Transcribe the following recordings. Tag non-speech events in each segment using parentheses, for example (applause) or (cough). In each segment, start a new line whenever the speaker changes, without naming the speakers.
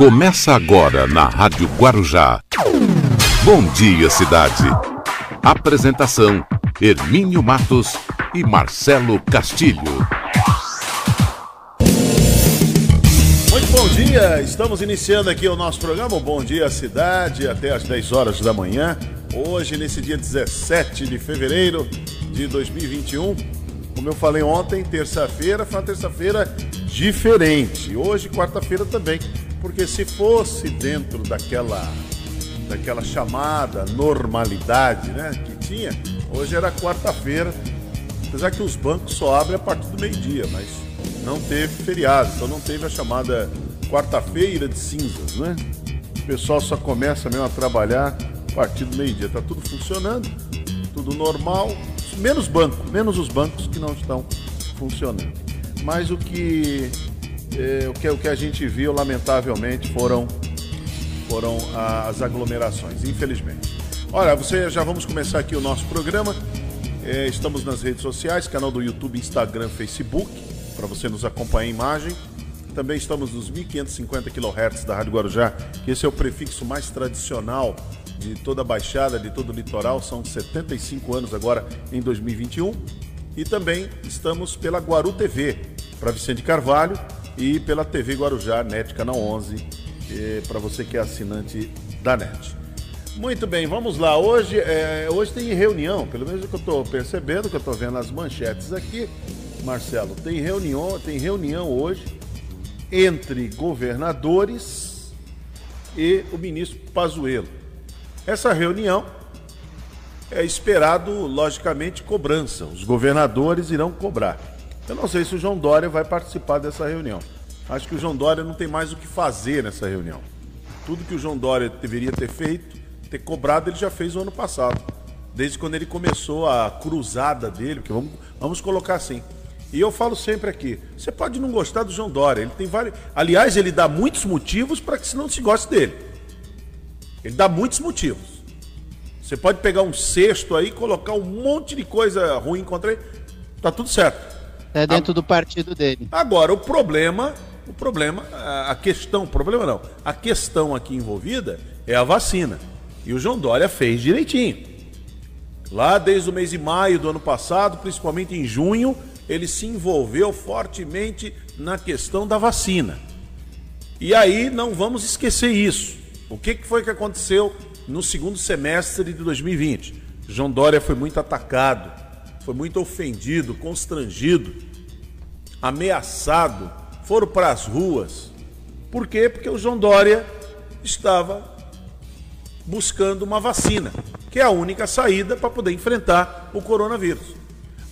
Começa agora na Rádio Guarujá. Bom dia, cidade. Apresentação: Hermínio Matos e Marcelo Castilho.
Muito bom dia, estamos iniciando aqui o nosso programa. Bom dia, cidade, até às 10 horas da manhã. Hoje, nesse dia 17 de fevereiro de 2021. Como eu falei ontem, terça-feira foi uma terça-feira diferente. Hoje, quarta-feira também porque se fosse dentro daquela daquela chamada normalidade, né, que tinha, hoje era quarta-feira, apesar que os bancos só abrem a partir do meio-dia, mas não teve feriado, então não teve a chamada quarta-feira de cinzas, né? O pessoal só começa mesmo a trabalhar a partir do meio-dia, tá tudo funcionando, tudo normal, menos banco, menos os bancos que não estão funcionando. Mas o que é, o, que, o que a gente viu, lamentavelmente, foram, foram as aglomerações, infelizmente. Olha, você já vamos começar aqui o nosso programa. É, estamos nas redes sociais, canal do YouTube, Instagram, Facebook, para você nos acompanhar em imagem. Também estamos nos 1550 kHz da Rádio Guarujá, que esse é o prefixo mais tradicional de toda a Baixada, de todo o litoral. São 75 anos agora em 2021. E também estamos pela Guaru TV, para Vicente Carvalho, e pela TV Guarujá, NET Canal 11, para você que é assinante da NET. Muito bem, vamos lá. Hoje, é, hoje tem reunião, pelo menos o que eu estou percebendo, que eu estou vendo as manchetes aqui, Marcelo, tem reunião, tem reunião hoje entre governadores e o ministro Pazuello. Essa reunião é esperado, logicamente, cobrança. Os governadores irão cobrar. Eu não sei se o João Dória vai participar dessa reunião. Acho que o João Dória não tem mais o que fazer nessa reunião. Tudo que o João Dória deveria ter feito, ter cobrado, ele já fez o ano passado. Desde quando ele começou a cruzada dele, vamos, vamos colocar assim. E eu falo sempre aqui, você pode não gostar do João Dória, ele tem vários. Aliás, ele dá muitos motivos para que não se goste dele. Ele dá muitos motivos. Você pode pegar um cesto aí, colocar um monte de coisa ruim contra ele, tá tudo certo.
É dentro a... do partido dele.
Agora, o problema, o problema, a questão, problema não, a questão aqui envolvida é a vacina. E o João Dória fez direitinho. Lá desde o mês de maio do ano passado, principalmente em junho, ele se envolveu fortemente na questão da vacina. E aí não vamos esquecer isso. O que foi que aconteceu no segundo semestre de 2020? João Dória foi muito atacado, foi muito ofendido, constrangido, ameaçado, foram para as ruas. Por quê? Porque o João Dória estava buscando uma vacina, que é a única saída para poder enfrentar o coronavírus.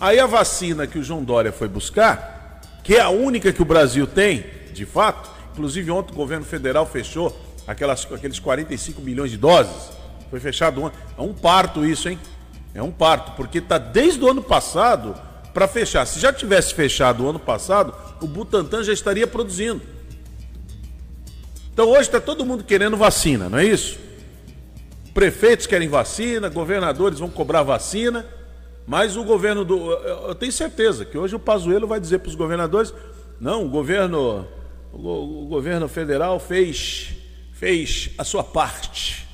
Aí a vacina que o João Dória foi buscar, que é a única que o Brasil tem, de fato, inclusive ontem o governo federal fechou aquelas, aqueles 45 milhões de doses, foi fechado ontem. É um parto isso, hein? É um parto, porque está desde o ano passado para fechar. Se já tivesse fechado o ano passado, o Butantan já estaria produzindo. Então hoje está todo mundo querendo vacina, não é isso? Prefeitos querem vacina, governadores vão cobrar vacina, mas o governo do. Eu tenho certeza que hoje o Pazuello vai dizer para os governadores: não, o governo, o, o governo federal fez, fez a sua parte.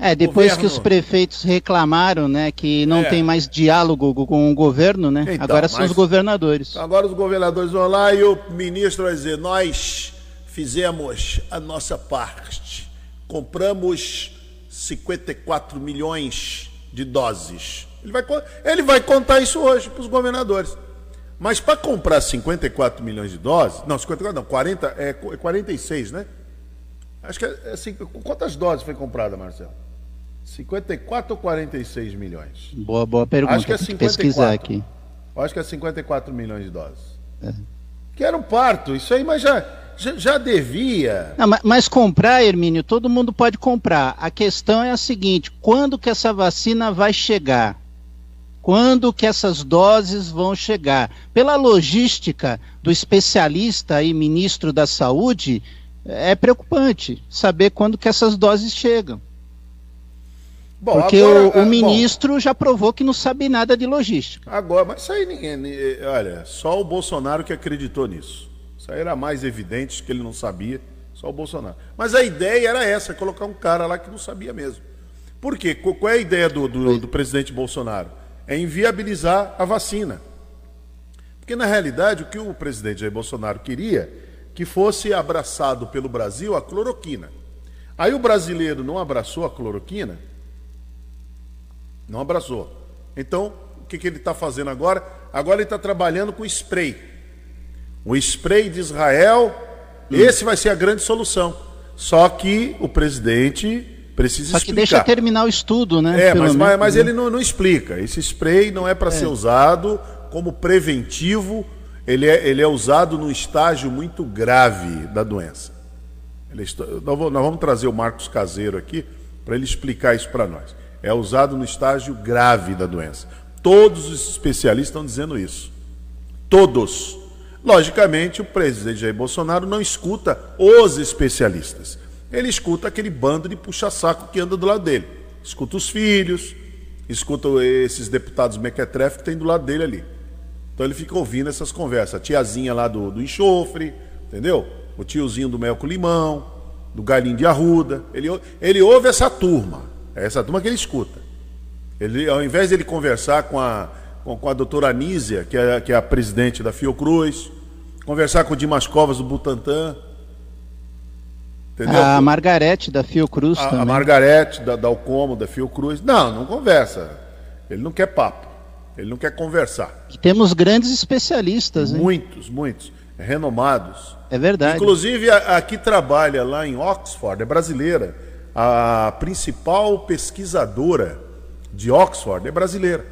É, depois governo... que os prefeitos reclamaram, né, que não é. tem mais diálogo com o governo, né? Então, agora são os governadores.
Agora os governadores vão lá e o ministro vai dizer: nós fizemos a nossa parte, compramos 54 milhões de doses. Ele vai, ele vai contar isso hoje para os governadores. Mas para comprar 54 milhões de doses, não, 54 não, 40, é 46, né? Acho que é, assim, quantas doses foi comprada, Marcelo? 54 ou 46 milhões?
Boa, boa pergunta.
Acho que é 54. pesquisar aqui. Acho que é 54 milhões de doses. É. Que era um parto, isso aí, mas já, já, já devia.
Não, mas, mas, comprar, Hermínio, todo mundo pode comprar. A questão é a seguinte: quando que essa vacina vai chegar? Quando que essas doses vão chegar? Pela logística do especialista e ministro da Saúde, é preocupante saber quando que essas doses chegam. Bom, Porque agora, o, o, é, ministro bom, já provou que não sabe nada de logística.
Agora, mas isso aí ninguém. Olha, só o Bolsonaro que acreditou nisso. Isso aí era mais evidente que ele não sabia. Só o Bolsonaro. Mas a ideia era essa, colocar um cara lá que não sabia mesmo. Por quê? Qual é a ideia do, do, do presidente Bolsonaro? É inviabilizar a vacina. Porque, na realidade, o que o presidente Jair Bolsonaro queria que fosse abraçado pelo Brasil a cloroquina. Aí o brasileiro não abraçou a cloroquina, não abraçou. Então, o que, que ele está fazendo agora? Agora ele está trabalhando com spray. O spray de Israel, hum. esse vai ser a grande solução. Só que o presidente precisa Só
explicar. que deixa terminar o estudo, né?
É, mas, mas, mas, ele não, não, explica. Esse spray não é para é. ser usado como preventivo, ele é, ele é usado num estágio muito grave da doença. Ele, nós, vamos trazer o Marcos Caseiro aqui para ele explicar isso para nós. É usado no estágio grave da doença. Todos os especialistas estão dizendo isso. Todos. Logicamente, o presidente Jair Bolsonaro não escuta os especialistas. Ele escuta aquele bando de puxa-saco que anda do lado dele. Escuta os filhos, escuta esses deputados mequetrefe que tem do lado dele ali. Então ele fica ouvindo essas conversas. A tiazinha lá do, do enxofre, entendeu? O tiozinho do mel com limão, do galinho de arruda. Ele, ele ouve essa turma. É essa turma que ele escuta. Ele, ao invés de ele conversar com a, com, com a doutora Anísia, que é, que é a presidente da Fiocruz, conversar com o Dimas Covas do Butantan,
Entendeu? A Margarete da Fiocruz
a,
também.
A Margarete da, da Alcomo, da Fiocruz. Não, não conversa. Ele não quer papo. Ele não quer conversar.
E temos grandes especialistas, hein?
Muitos, muitos. Renomados.
É verdade.
Inclusive, a, a que trabalha lá em Oxford, é brasileira. A principal pesquisadora de Oxford é brasileira.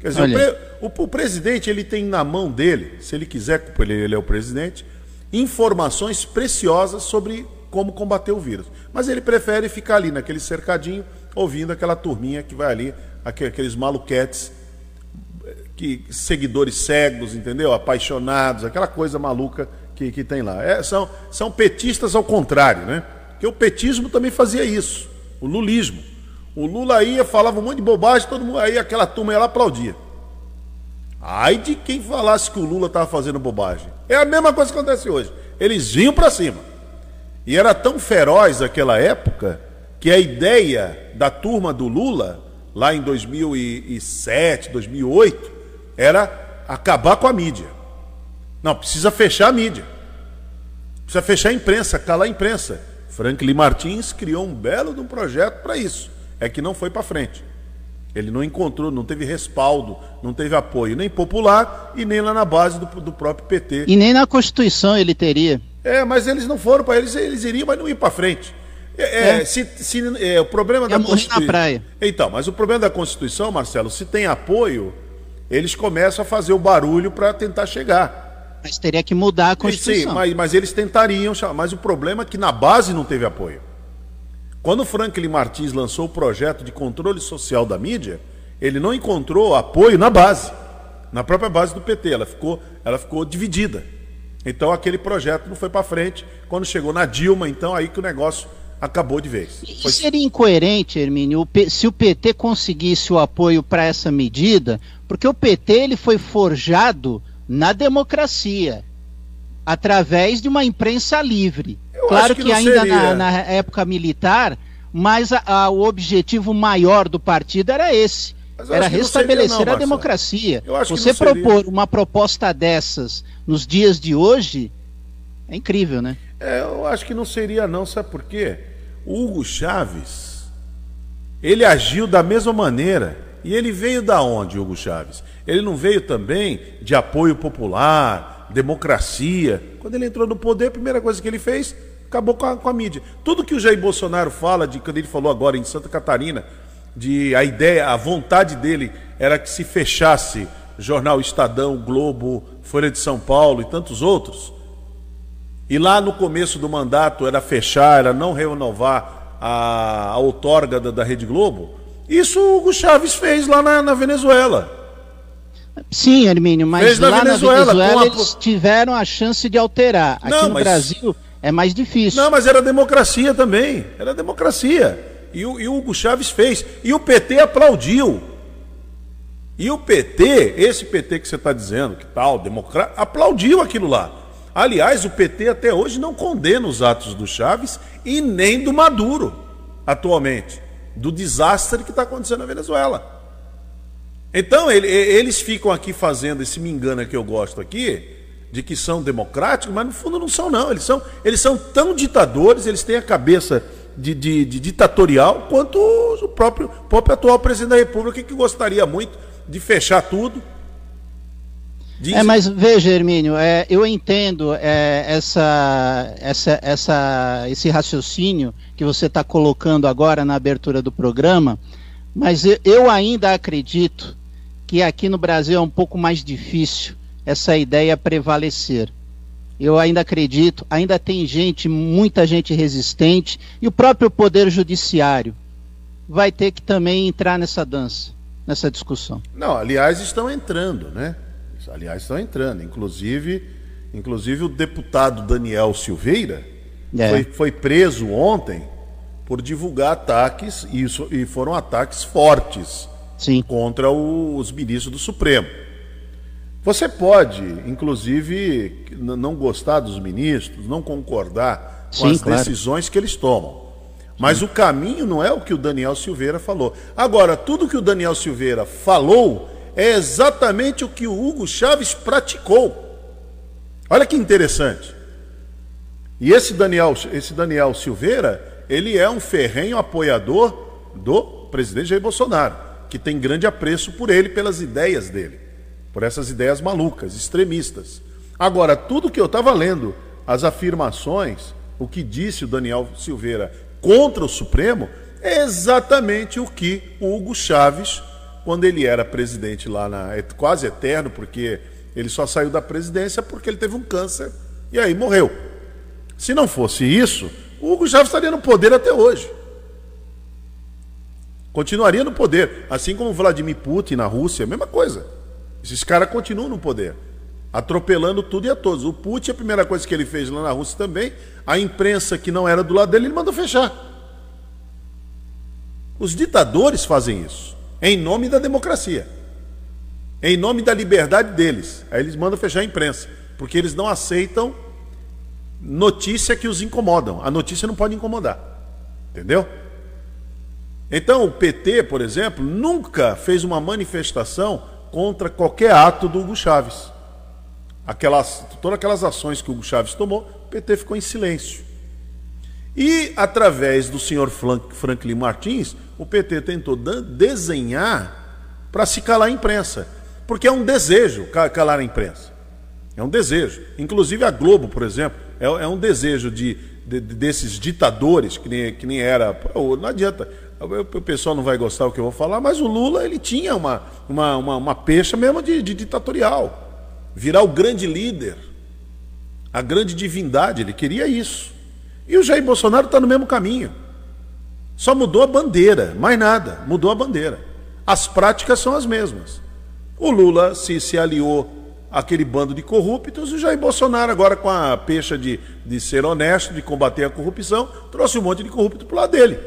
Quer dizer, o, pre, o, o, presidente ele tem na mão dele, se ele quiser, ele, ele é o presidente, informações preciosas sobre como combater o vírus. Mas ele prefere ficar ali naquele cercadinho, ouvindo aquela turminha que vai ali, aqueles maluquetes, que, seguidores cegos, entendeu? Apaixonados, aquela coisa maluca que, que tem lá. É, são, são petistas ao contrário, né? Porque o petismo também fazia isso, o lulismo. O Lula ia, falava um monte de bobagem, todo mundo, aí aquela turma ia lá aplaudia. Ai de quem falasse que o Lula estava fazendo bobagem. É a mesma coisa que acontece hoje. Eles vinham para cima. E era tão feroz aquela época que a ideia da turma do Lula, lá em 2007, 2008, era acabar com a mídia. Não, precisa fechar a mídia. Precisa fechar a imprensa, calar a imprensa. Franklin Martins criou um belo de um projeto para isso. É que não foi para frente. Ele não encontrou, não teve respaldo, não teve apoio nem popular e nem lá na base do, do próprio PT.
E nem na Constituição ele teria.
É, mas eles não foram para eles, eles iriam, mas não iam para frente. É, é. Se, se, é, o problema da
Constituição. na praia.
Então, mas o problema da Constituição, Marcelo, se tem apoio, eles começam a fazer o barulho para tentar chegar.
Mas teria que mudar a Constituição.
Sim, mas, mas eles tentariam, mas o problema é que na base não teve apoio. Quando o Franklin Martins lançou o projeto de controle social da mídia, ele não encontrou apoio na base, na própria base do PT. Ela ficou, ela ficou dividida. Então aquele projeto não foi para frente. Quando chegou na Dilma, então aí que o negócio acabou de vez.
Foi... Seria incoerente, Hermínio, se o PT conseguisse o apoio para essa medida, porque o PT ele foi forjado na democracia, através de uma imprensa livre. Eu claro que, que ainda na, na, época militar, mas a, a, o objetivo maior do partido era esse. Era restabelecer seria, não, a democracia. Você propor uma proposta dessas nos dias de hoje é incrível, né?
É, eu acho que não seria não, sabe por quê? O Hugo Chaves, ele agiu da mesma maneira. E ele veio da onde, Hugo Chaves? Ele não veio também de apoio popular, democracia. Quando ele entrou no poder, a primeira coisa que ele fez, acabou com a, com a mídia. Tudo que o Jair Bolsonaro fala, de quando ele falou agora em Santa Catarina, de a ideia, a vontade dele era que se fechasse jornal Estadão, Globo, Folha de São Paulo e tantos outros. E lá no começo do mandato era fechar, era não renovar a, a outorga da, da Rede Globo. Isso o Hugo Chaves fez lá na, na Venezuela.
Sim, Hermínio, mas fez lá na Venezuela, na Venezuela a... eles tiveram a chance de alterar. Aqui não, no mas... Brasil é mais difícil.
Não, mas era democracia também. Era democracia. E o, e o Hugo Chaves fez. E o PT aplaudiu. E o PT, esse PT que você está dizendo, que tal, democrata, aplaudiu aquilo lá. Aliás, o PT até hoje não condena os atos do Chaves e nem do Maduro, atualmente, do desastre que está acontecendo na Venezuela. Então, ele, eles ficam aqui fazendo esse me engana que eu gosto aqui, de que são democráticos, mas no fundo não são, não. Eles são, eles são tão ditadores, eles têm a cabeça de, de, de ditatorial quanto o próprio, próprio atual presidente da República, que gostaria muito de fechar tudo.
É, mas veja, Hermínio, é, eu entendo é, essa, essa, essa, esse raciocínio que você está colocando agora na abertura do programa, mas eu, eu ainda acredito que aqui no Brasil é um pouco mais difícil essa ideia prevalecer. Eu ainda acredito, ainda tem gente, muita gente resistente, e o próprio Poder Judiciário vai ter que também entrar nessa dança, nessa discussão.
Não, aliás, estão entrando, né? Aliás, estão entrando. Inclusive, inclusive o deputado Daniel Silveira é. foi, foi preso ontem por divulgar ataques, e, isso, e foram ataques fortes Sim. contra o, os ministros do Supremo. Você pode, inclusive, não gostar dos ministros, não concordar com Sim, as claro. decisões que eles tomam. Mas Sim. o caminho não é o que o Daniel Silveira falou. Agora, tudo que o Daniel Silveira falou é exatamente o que o Hugo Chaves praticou. Olha que interessante. E esse Daniel, esse Daniel Silveira, ele é um ferrenho apoiador do presidente Jair Bolsonaro, que tem grande apreço por ele, pelas ideias dele por essas ideias malucas, extremistas. Agora, tudo que eu estava lendo, as afirmações, o que disse o Daniel Silveira contra o Supremo, é exatamente o que o Hugo Chaves, quando ele era presidente lá na. É quase eterno, porque ele só saiu da presidência porque ele teve um câncer e aí morreu. Se não fosse isso, o Hugo Chaves estaria no poder até hoje. Continuaria no poder, assim como Vladimir Putin na Rússia, a mesma coisa. Esses caras continuam no poder, atropelando tudo e a todos. O Putin, a primeira coisa que ele fez lá na Rússia também, a imprensa que não era do lado dele, ele mandou fechar. Os ditadores fazem isso, em nome da democracia, em nome da liberdade deles. Aí eles mandam fechar a imprensa, porque eles não aceitam notícia que os incomodam. A notícia não pode incomodar. Entendeu? Então, o PT, por exemplo, nunca fez uma manifestação contra qualquer ato do Hugo Chaves. Aquelas, todas aquelas ações que o Hugo Chaves tomou, o PT ficou em silêncio. E, através do senhor Franklin Martins, o PT tentou desenhar para se calar a imprensa. Porque é um desejo calar a imprensa. É um desejo. Inclusive a Globo, por exemplo, é, é um desejo de, de, desses ditadores, que nem, que nem era. Não adianta. O pessoal não vai gostar do que eu vou falar, mas o Lula ele tinha uma, uma, uma, uma pecha mesmo de, de ditatorial. Virar o grande líder, a grande divindade, ele queria isso. E o Jair Bolsonaro está no mesmo caminho. Só mudou a bandeira, mais nada, mudou a bandeira. As práticas são as mesmas. O Lula se, se aliou àquele bando de corruptos, e o Jair Bolsonaro, agora com a pecha de, de ser honesto, de combater a corrupção, trouxe um monte de corrupto para o lado dele.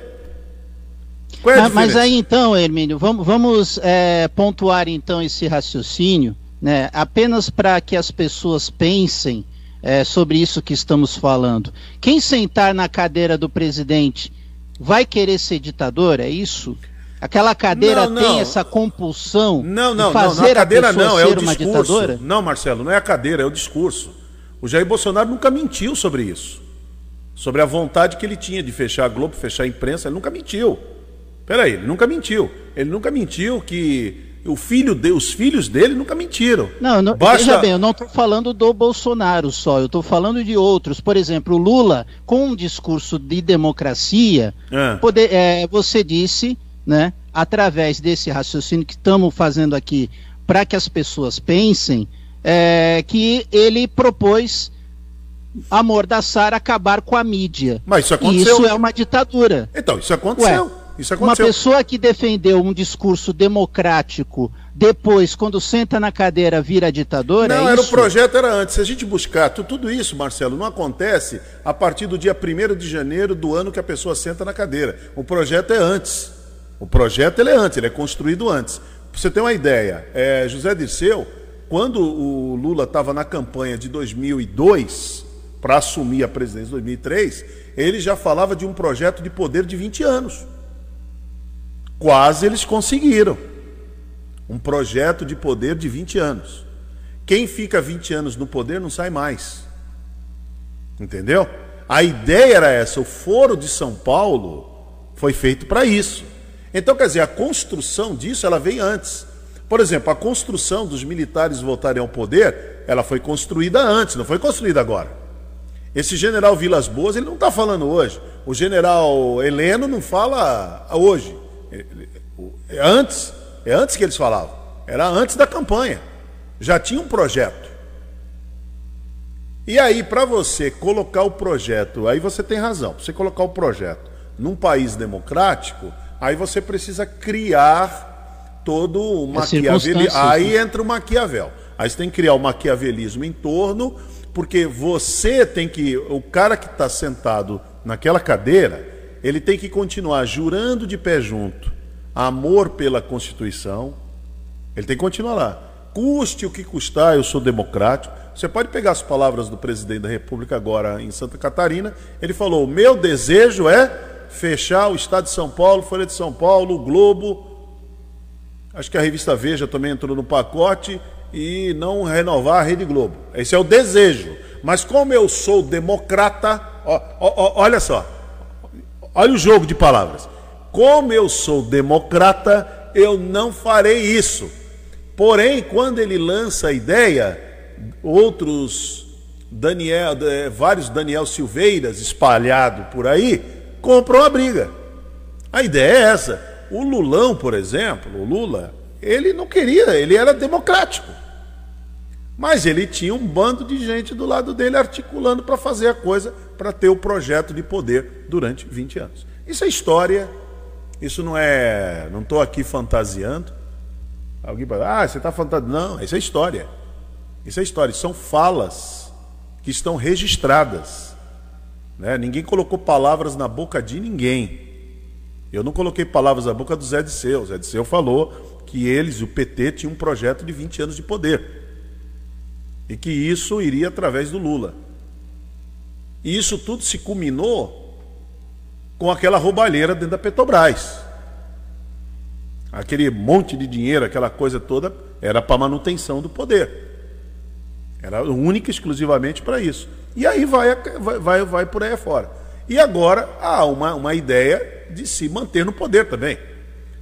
É a mas, aí então, Hermínio, vamos, vamos é, pontuar então esse raciocínio, né, apenas para que as pessoas pensem é, sobre isso que estamos falando. Quem sentar na cadeira do presidente vai querer ser ditador? É isso? Aquela cadeira não, não. tem essa compulsão
não, não, de fazer não, não, a cadeira a não, é o discurso. Não, Marcelo, não é a cadeira, é o discurso. O Jair Bolsonaro nunca mentiu sobre isso. Sobre a vontade que ele tinha de fechar a Globo, fechar a imprensa, ele nunca mentiu. Peraí, ele nunca mentiu. Ele nunca mentiu que o filho de, os filhos dele nunca mentiram.
Não, não Basta... veja bem, eu não estou falando do Bolsonaro só, eu estou falando de outros. Por exemplo, o Lula, com um discurso de democracia, é. Poder, é, você disse, né, através desse raciocínio que estamos fazendo aqui, para que as pessoas pensem, é, que ele propôs amordaçar, acabar com a mídia.
Mas isso aconteceu.
E isso é uma ditadura.
Então, isso aconteceu. Ué, isso aconteceu.
Uma pessoa que defendeu um discurso democrático, depois, quando senta na cadeira, vira ditador?
Não,
é
era o projeto era antes. Se a gente buscar tudo isso, Marcelo, não acontece a partir do dia 1 de janeiro do ano que a pessoa senta na cadeira. O projeto é antes. O projeto ele é antes, ele é construído antes. Pra você ter uma ideia, é, José Dirceu quando o Lula estava na campanha de 2002, para assumir a presidência em 2003, ele já falava de um projeto de poder de 20 anos. Quase eles conseguiram. Um projeto de poder de 20 anos. Quem fica 20 anos no poder não sai mais. Entendeu? A ideia era essa. O Foro de São Paulo foi feito para isso. Então, quer dizer, a construção disso ela vem antes. Por exemplo, a construção dos militares voltarem ao poder, ela foi construída antes, não foi construída agora. Esse general Vilas Boas, ele não está falando hoje. O general Heleno não fala hoje. É antes, é antes que eles falavam. Era antes da campanha. Já tinha um projeto. E aí, para você colocar o projeto, aí você tem razão, para você colocar o projeto num país democrático, aí você precisa criar todo o maquiavelismo. Aí né? entra o maquiavel. Aí você tem que criar o maquiavelismo em torno, porque você tem que. O cara que está sentado naquela cadeira, ele tem que continuar jurando de pé junto amor pela Constituição. Ele tem que continuar lá. Custe o que custar, eu sou democrático. Você pode pegar as palavras do presidente da República agora em Santa Catarina. Ele falou: meu desejo é fechar o Estado de São Paulo, Folha de São Paulo, o Globo. Acho que a revista Veja também entrou no pacote e não renovar a Rede Globo. Esse é o desejo. Mas como eu sou democrata, ó, ó, olha só, olha o jogo de palavras. Como eu sou democrata, eu não farei isso. Porém, quando ele lança a ideia, outros Daniel, eh, vários Daniel Silveiras espalhados por aí, compram a briga. A ideia é essa. O Lulão, por exemplo, o Lula, ele não queria, ele era democrático. Mas ele tinha um bando de gente do lado dele articulando para fazer a coisa, para ter o projeto de poder durante 20 anos. Isso é história, isso não é. Não estou aqui fantasiando. Alguém fala, ah, você está fantasiando. Não, isso é história. Isso é história. São falas que estão registradas. Né? Ninguém colocou palavras na boca de ninguém. Eu não coloquei palavras na boca do Zé Disseu. O Zé Disseu falou que eles, o PT, tinham um projeto de 20 anos de poder. E que isso iria através do Lula. E isso tudo se culminou com aquela roubalheira dentro da Petrobras. Aquele monte de dinheiro, aquela coisa toda, era para manutenção do poder. Era única e exclusivamente para isso. E aí vai, vai, vai, por aí fora. E agora há uma, uma ideia de se manter no poder também.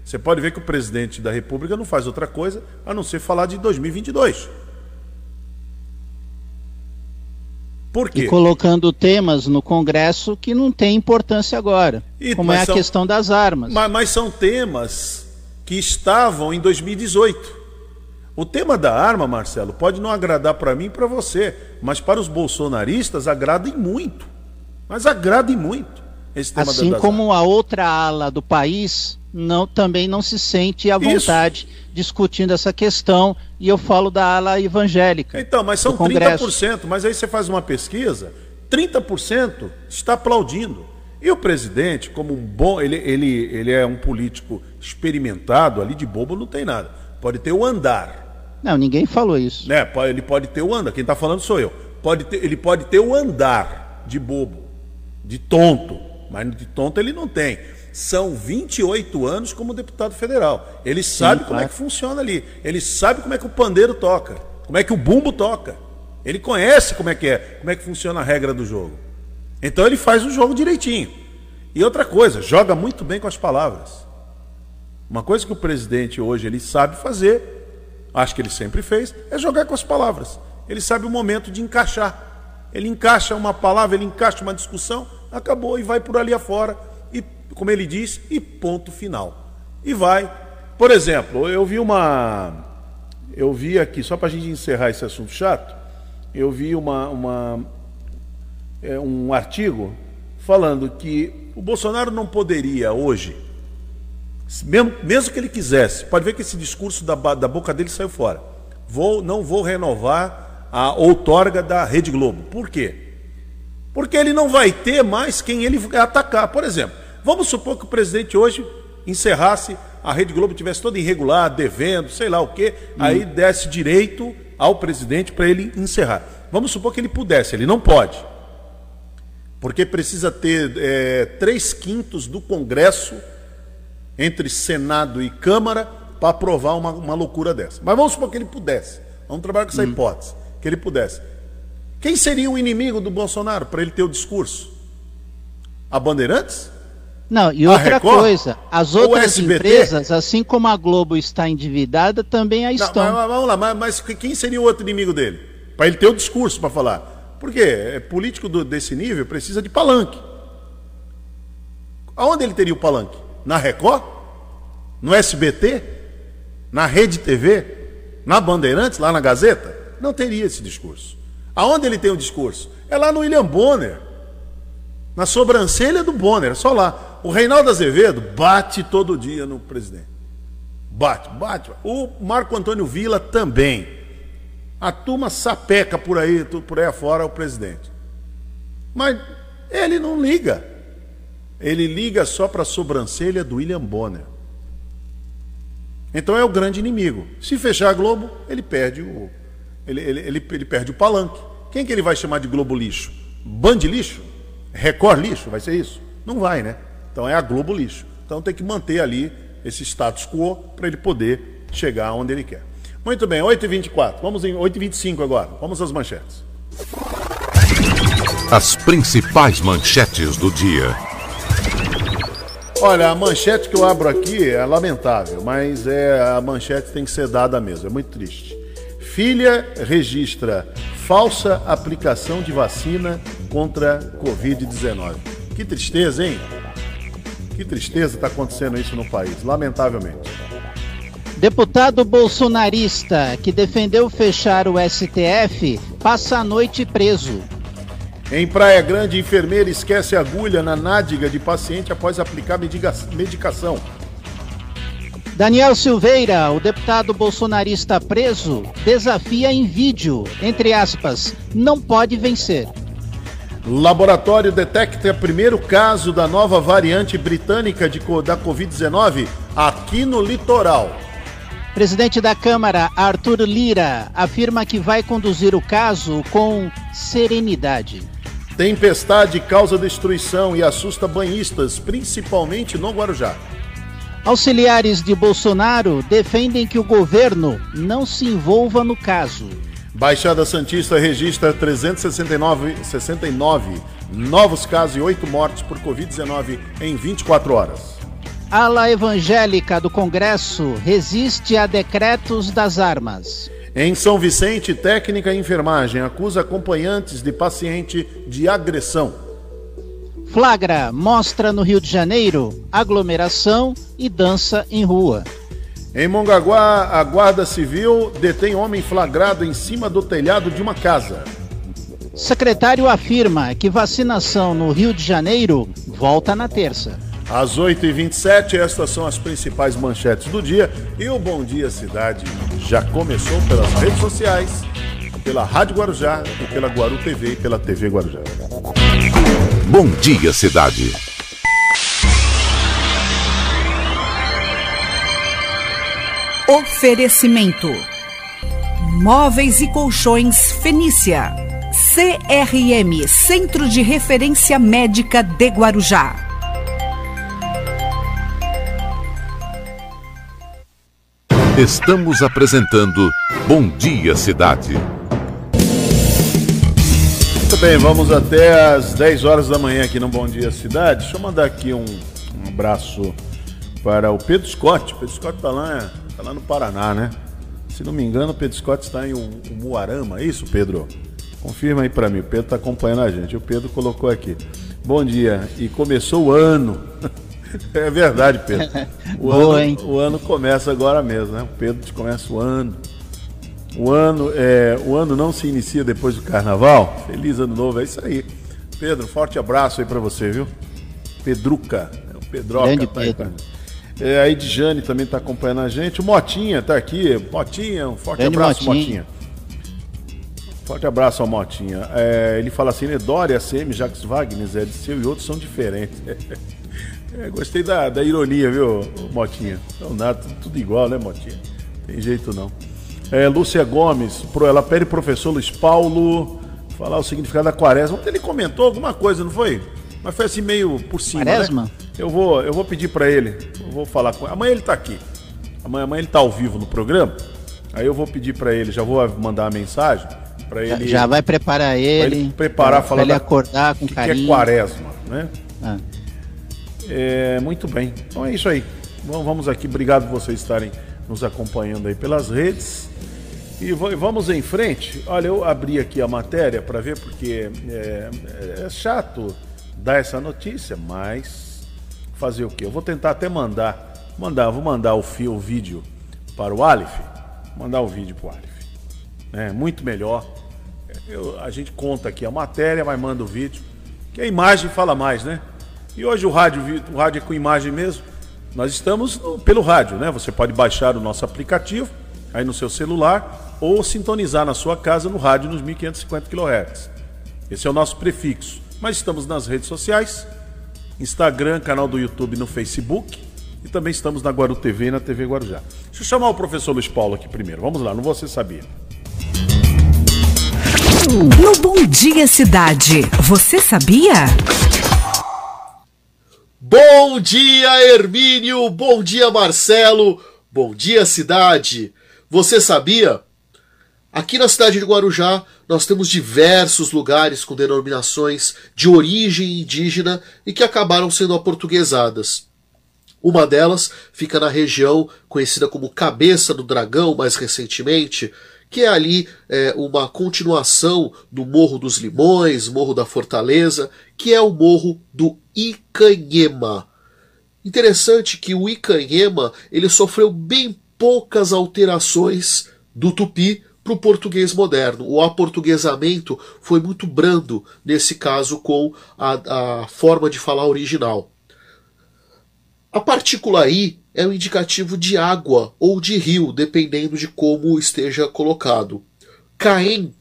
Você pode ver que o presidente da República não faz outra coisa a não ser falar de 2022.
Por quê? E colocando temas no Congresso que não tem importância agora, e, como é a são, questão das armas.
Mas, mas são temas que estavam em 2018. O tema da arma, Marcelo, pode não agradar para mim e para você, mas para os bolsonaristas agrada muito. Mas agrada muito
esse tema Assim como armas. a outra ala do país não, também não se sente à vontade Isso. discutindo essa questão, e eu falo da ala evangélica.
Então, mas são 30%, mas aí você faz uma pesquisa, 30% está aplaudindo. E o presidente, como um bom, ele, ele, ele é um político experimentado, ali de bobo não tem nada. Pode ter o andar.
Não, ninguém falou isso.
Né? Ele pode ter o andar, quem está falando sou eu. Pode ter, ele pode ter o andar de bobo, de tonto, mas de tonto ele não tem são 28 anos como deputado federal. Ele sabe Sim, como claro. é que funciona ali. Ele sabe como é que o pandeiro toca, como é que o bumbo toca. Ele conhece como é que é, como é que funciona a regra do jogo. Então ele faz o jogo direitinho. E outra coisa, joga muito bem com as palavras. Uma coisa que o presidente hoje ele sabe fazer, acho que ele sempre fez, é jogar com as palavras. Ele sabe o momento de encaixar. Ele encaixa uma palavra, ele encaixa uma discussão, acabou e vai por ali afora como ele diz, e ponto final. E vai. Por exemplo, eu vi uma. Eu vi aqui, só para a gente encerrar esse assunto chato, eu vi uma, uma, é, um artigo falando que o Bolsonaro não poderia hoje, mesmo, mesmo que ele quisesse, pode ver que esse discurso da, da boca dele saiu fora. Vou, não vou renovar a outorga da Rede Globo. Por quê? Porque ele não vai ter mais quem ele atacar. Por exemplo, Vamos supor que o presidente hoje encerrasse, a Rede Globo tivesse toda irregular, devendo, sei lá o quê, hum. aí desse direito ao presidente para ele encerrar. Vamos supor que ele pudesse, ele não pode. Porque precisa ter é, três quintos do Congresso entre Senado e Câmara para aprovar uma, uma loucura dessa. Mas vamos supor que ele pudesse. Vamos trabalhar com essa hum. hipótese. Que ele pudesse. Quem seria o inimigo do Bolsonaro para ele ter o discurso? A Bandeirantes?
Não, e outra coisa, as outras empresas, assim como a Globo está endividada, também a estão. Não,
mas, vamos lá, mas, mas, quem seria o outro inimigo dele? Para ele ter o discurso para falar. Por quê? É, político do, desse nível precisa de palanque. Aonde ele teria o palanque? Na Record? No SBT? Na Rede TV? Na Bandeirantes? Lá na Gazeta? Não teria esse discurso. Aonde ele tem o discurso? É lá no William Bonner. Na sobrancelha do Bonner, é só lá. O Reinaldo Azevedo bate todo dia no presidente. Bate, bate. O Marco Antônio Vila também. A turma sapeca por aí, por aí afora o presidente. Mas ele não liga. Ele liga só para a sobrancelha do William Bonner. Então é o grande inimigo. Se fechar a Globo, ele perde o, ele, ele, ele, ele perde o palanque. Quem que ele vai chamar de Globo lixo? Band lixo? Record lixo? Vai ser isso? Não vai, né? Então é a Globo lixo. Então tem que manter ali esse status quo para ele poder chegar onde ele quer. Muito bem, 8h24. Vamos em 8h25 agora. Vamos às manchetes.
As principais manchetes do dia.
Olha, a manchete que eu abro aqui é lamentável, mas é a manchete tem que ser dada mesmo. É muito triste. Filha registra falsa aplicação de vacina contra Covid-19. Que tristeza, hein? Que tristeza está acontecendo isso no país, lamentavelmente.
Deputado bolsonarista que defendeu fechar o STF passa a noite preso.
Em Praia Grande, enfermeira esquece agulha na nádega de paciente após aplicar medicação.
Daniel Silveira, o deputado bolsonarista preso, desafia em vídeo, entre aspas, não pode vencer.
Laboratório detecta primeiro caso da nova variante britânica de, da Covid-19 aqui no litoral.
Presidente da Câmara, Arthur Lira, afirma que vai conduzir o caso com serenidade.
Tempestade causa destruição e assusta banhistas, principalmente no Guarujá.
Auxiliares de Bolsonaro defendem que o governo não se envolva no caso.
Baixada Santista registra 369 69 novos casos e 8 mortes por Covid-19 em 24 horas.
Ala evangélica do Congresso resiste a decretos das armas.
Em São Vicente, técnica e enfermagem acusa acompanhantes de paciente de agressão.
Flagra mostra no Rio de Janeiro aglomeração e dança em rua.
Em Mongaguá, a Guarda Civil detém homem flagrado em cima do telhado de uma casa.
Secretário afirma que vacinação no Rio de Janeiro volta na terça.
Às 8h27, estas são as principais manchetes do dia. E o Bom Dia Cidade já começou pelas redes sociais, pela Rádio Guarujá e pela Guaru TV e pela TV Guarujá.
Bom dia, cidade.
Oferecimento: Móveis e Colchões Fenícia. CRM Centro de Referência Médica de Guarujá.
Estamos apresentando Bom Dia Cidade.
Muito bem, vamos até às 10 horas da manhã aqui no Bom Dia Cidade. Deixa eu mandar aqui um, um abraço para o Pedro Scott. O Pedro Scott está lá, tá lá no Paraná, né? Se não me engano, o Pedro Scott está em Umuarama, é isso, Pedro? Confirma aí para mim, o Pedro está acompanhando a gente. O Pedro colocou aqui. Bom dia, e começou o ano. (laughs) é verdade, Pedro. (laughs) O, Boa, ano, o ano começa agora mesmo, né? O Pedro começa o ano. O ano, é, o ano não se inicia depois do carnaval. Feliz ano novo, é isso aí. Pedro, forte abraço aí para você, viu? Pedruca, é o Pedroca. Grande tá Pedro. Aí, é, a Edjane também está acompanhando a gente. O Motinha está aqui. Motinha, um forte Grande abraço, Motinha. Motinha. Forte abraço ao Motinha. É, ele fala assim, né? Dória, CM, Jacques Wagner, Zé de Seu e outros são diferentes. (laughs) É, gostei da, da ironia, viu, Motinha? Não, nada, tudo, tudo igual, né, Motinha? Tem jeito não. É, Lúcia Gomes, pro, ela pede professor Luiz Paulo falar o significado da quaresma. Ele comentou alguma coisa, não foi? Mas foi assim meio por cima. Né? Quaresma? Né? Eu vou, eu vou pedir para ele. Eu vou falar com ele. Amanhã ele tá aqui. Amanhã, amanhã ele tá ao vivo no programa. Aí eu vou pedir para ele, já vou mandar a mensagem para ele.
Já vai preparar ele.
ele preparar,
pra,
falar
ele acordar com
que
carinho.
Que é quaresma, né? Ah. É, muito bem. Então é isso aí. Vamos aqui. Obrigado por vocês estarem nos acompanhando aí pelas redes. E vamos em frente. Olha, eu abri aqui a matéria para ver porque é, é, chato dar essa notícia, mas fazer o quê? Eu vou tentar até mandar, mandar, vou mandar o fio, o vídeo para o Alif mandar o vídeo pro Alif. É muito melhor. Eu, a gente conta aqui a matéria, mas manda o vídeo. Que a imagem fala mais, né? E hoje o rádio, o rádio é com imagem mesmo. Nós estamos no, pelo rádio, né? Você pode baixar o nosso aplicativo aí no seu celular ou sintonizar na sua casa no rádio nos 1550 kHz. Esse é o nosso prefixo. Mas estamos nas redes sociais, Instagram, canal do YouTube no Facebook e também estamos na Guaru TV e na TV Guarujá. Deixa eu chamar o professor Luiz Paulo aqui primeiro. Vamos lá, não você sabia.
No Bom Dia Cidade, você sabia?
Bom dia, Hermínio! Bom dia, Marcelo! Bom dia, cidade! Você sabia? Aqui na cidade de Guarujá, nós temos diversos lugares com denominações de origem indígena e que acabaram sendo aportuguesadas. Uma delas fica na região conhecida como Cabeça do Dragão, mais recentemente, que é ali é, uma continuação do Morro dos Limões, Morro da Fortaleza, que é o Morro do Icanhema. Interessante que o Icanhema ele sofreu bem poucas alterações do tupi para o português moderno. O aportuguesamento foi muito brando nesse caso com a, a forma de falar original. A partícula I é um indicativo de água ou de rio, dependendo de como esteja colocado. Caem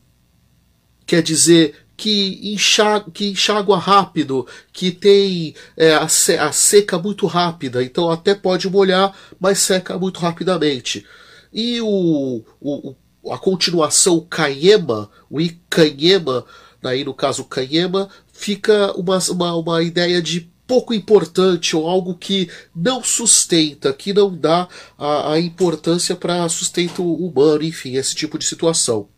quer dizer que enxágua, que enxágua rápido, que tem é, a, a, seca muito rápida, então até pode molhar, mas seca muito rapidamente. E o, o a continuação Canhema, o Icanhema, aí no caso Canhema, fica uma, uma, uma ideia de pouco importante ou algo que não sustenta, que não dá a, a importância para sustento humano, enfim, esse tipo de situação.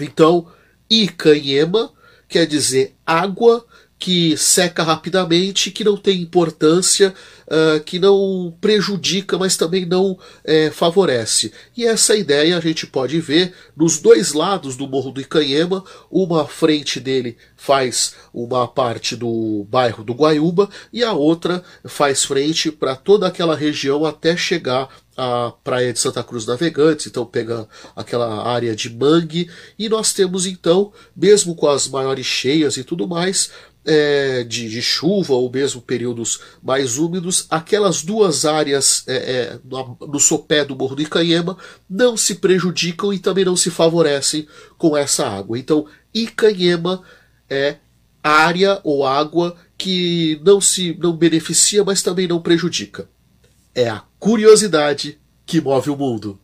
Então, Ikanhema quer dizer água que seca rapidamente, que não tem importância, uh, que não prejudica, mas também não é, favorece. E essa ideia a gente pode ver nos dois lados do Morro do Icanhema. Uma frente dele faz uma parte do bairro do Guaiúba e a outra faz frente para toda aquela região até chegar a Praia de Santa Cruz Navegantes, então pega aquela área de mangue, e nós temos então, mesmo com as maiores cheias e tudo mais, é, de, de, chuva ou mesmo períodos mais úmidos, aquelas duas áreas é, é, no, no sopé do Morro do Icanhema não se prejudicam e também não se favorecem com essa água. Então, Icanhema é área ou água que não se não beneficia, mas também não prejudica. É a curiosidade que move o mundo.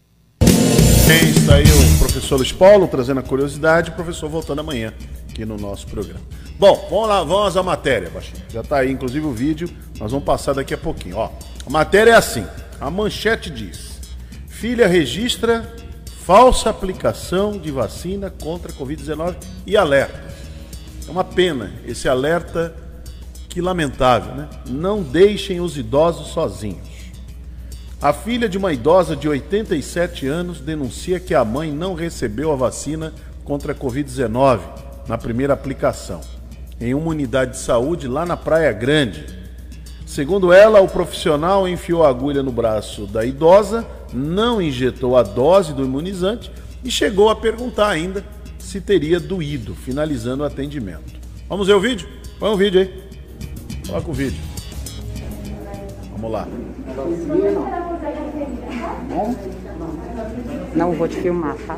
Bem, está aí o professor Luiz Paulo trazendo a curiosidade, o professor voltando amanhã aqui no nosso programa. Bom, vamos lá, vamos à matéria, Baixinho. Já está aí, inclusive, o vídeo. Nós vamos passar daqui a pouquinho. Ó, a matéria é assim. A manchete diz: Filha registra falsa aplicação de vacina contra a Covid-19 e alerta. É uma pena esse alerta, que lamentável, né? Não deixem os idosos sozinhos. A filha de uma idosa de 87 anos denuncia que a mãe não recebeu a vacina contra a Covid-19 na primeira aplicação em uma unidade de saúde lá na Praia Grande. Segundo ela, o profissional enfiou a agulha no braço da idosa, não injetou a dose do imunizante e chegou a perguntar ainda se teria doído, finalizando o atendimento. Vamos ver o vídeo? Põe o um vídeo aí. Coloca o vídeo. Vamos lá.
Não vou te filmar, tá?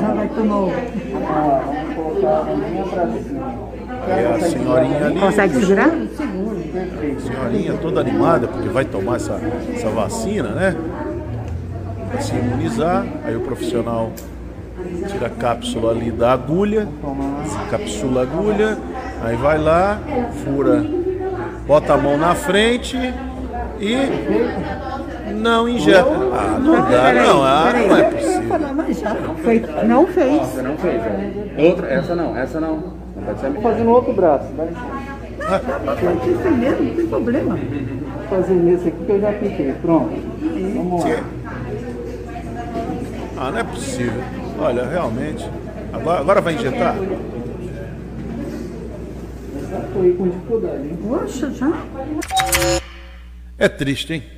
Já vai tomar. Vamos colocar a pra cima.
Aí a senhorinha ali.
Consegue segurar?
Senhorinha toda animada, porque vai tomar essa, essa vacina, né? para se imunizar. Aí o profissional tira a cápsula ali da agulha, capsula a agulha, aí vai lá, fura, bota a mão na frente e não injeta. Ah, não dá, não, ah, não é possível.
Foi, não fez.
Você não fez, né? Outra, essa não, essa não. Não pode ser a minha.
Fazendo outro braço. Vai. Isso (laughs) mesmo, não tem problema. Fazendo nesse aqui que eu já apliquei. Pronto. Vamos lá.
Ah, não é possível. Olha, realmente. Agora, agora vai injetar?
Foi com dificuldade, hein? Poxa, já?
É triste, hein?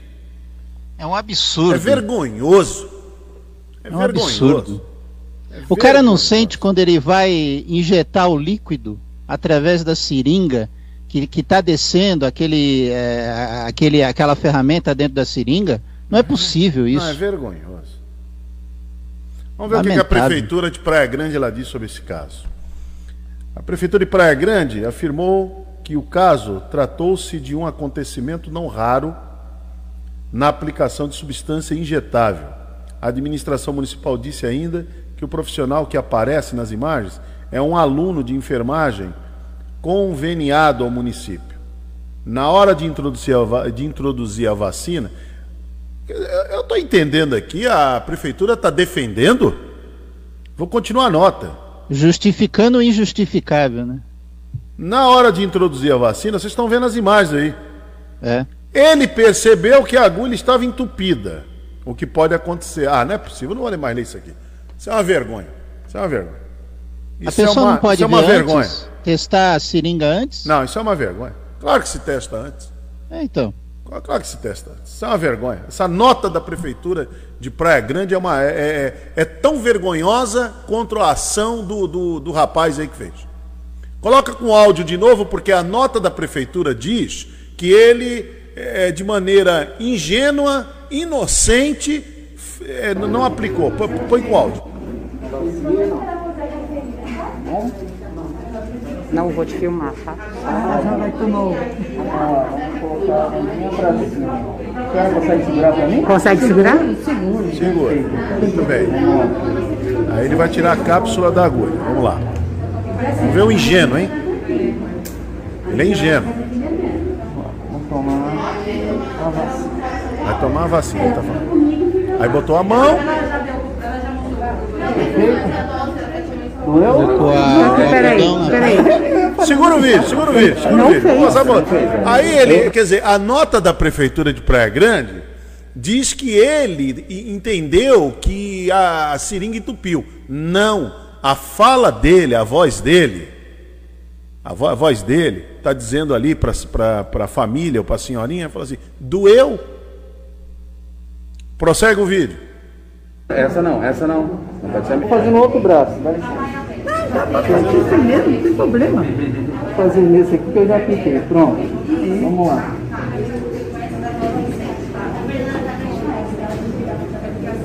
É um absurdo.
É vergonhoso. É,
É um
vergonhoso.
absurdo.
É
O cara não sente quando ele vai injetar o líquido através da seringa que que está descendo aquele, é, aquele aquela ferramenta dentro da seringa? Não é possível isso.
Não, é vergonhoso. Vamos ver o que a
Lamentável.
Prefeitura de Praia Grande ela diz sobre esse caso. A Prefeitura de Praia Grande afirmou que o caso tratou-se de um acontecimento não raro na aplicação de substância injetável. A administração municipal disse ainda que o profissional que aparece nas imagens é um aluno de enfermagem conveniado ao município. Na hora de introduzir a, de introduzir a vacina, eu estou entendendo aqui, a prefeitura está defendendo. Vou continuar a nota.
Justificando o injustificável, né?
Na hora de introduzir a vacina, vocês estão vendo as imagens aí.
É.
Ele percebeu que a agulha estava entupida. O que pode acontecer? Ah, não é possível, eu não vou mais ler isso aqui. Isso é uma vergonha. Isso é uma vergonha.
A
Isso é
pessoa
uma,
não pode
isso é vergonha.
antes, testar a seringa antes?
Não, isso é uma vergonha. Claro que se testa antes.
É, então.
Claro que se testa antes. Isso é uma vergonha. Essa nota da prefeitura de Praia Grande é, uma, é, é- é tão vergonhosa quanto a ação do, do, do rapaz aí que fez. Coloca com áudio de novo, porque a nota da prefeitura diz que ele, é, de maneira ingênua, inocente, é, não aplicou. Põe, com áudio.
Não vou te filmar, tá?
Ah, já vai tomar. Ah, consegue segurar pra mim?
Consegue segurar?
Seguro.
Segura. Muito bem. Aí ele vai tirar a cápsula da agulha. Vamos lá. Vamos ver o ingênuo, hein? Ele é ingênuo.
Tomar a vacina.
Vai tomar a vacina, tá falando. Aí botou a mão.
Doeu?
Com a
Peraí,
na-
peraí.
Segura o vídeo, segura o vídeo, segura o
Não
vídeo.
fez.
Vamos passar a mão. Aí ele, quer dizer, a nota da prefeitura de Praia Grande diz que ele entendeu que a seringa entupiu. Não. A fala dele, a voz dele, a, vo- a voz dele está dizendo ali para a família ou para a senhorinha, fala assim, doeu? Prossegue o vídeo.
Essa não, essa não. Não pode ser.
Fazendo outro braço. Vai. Isso mesmo, não tem problema. Fazendo nesse aqui que eu já apliquei. Pronto. Vamos lá.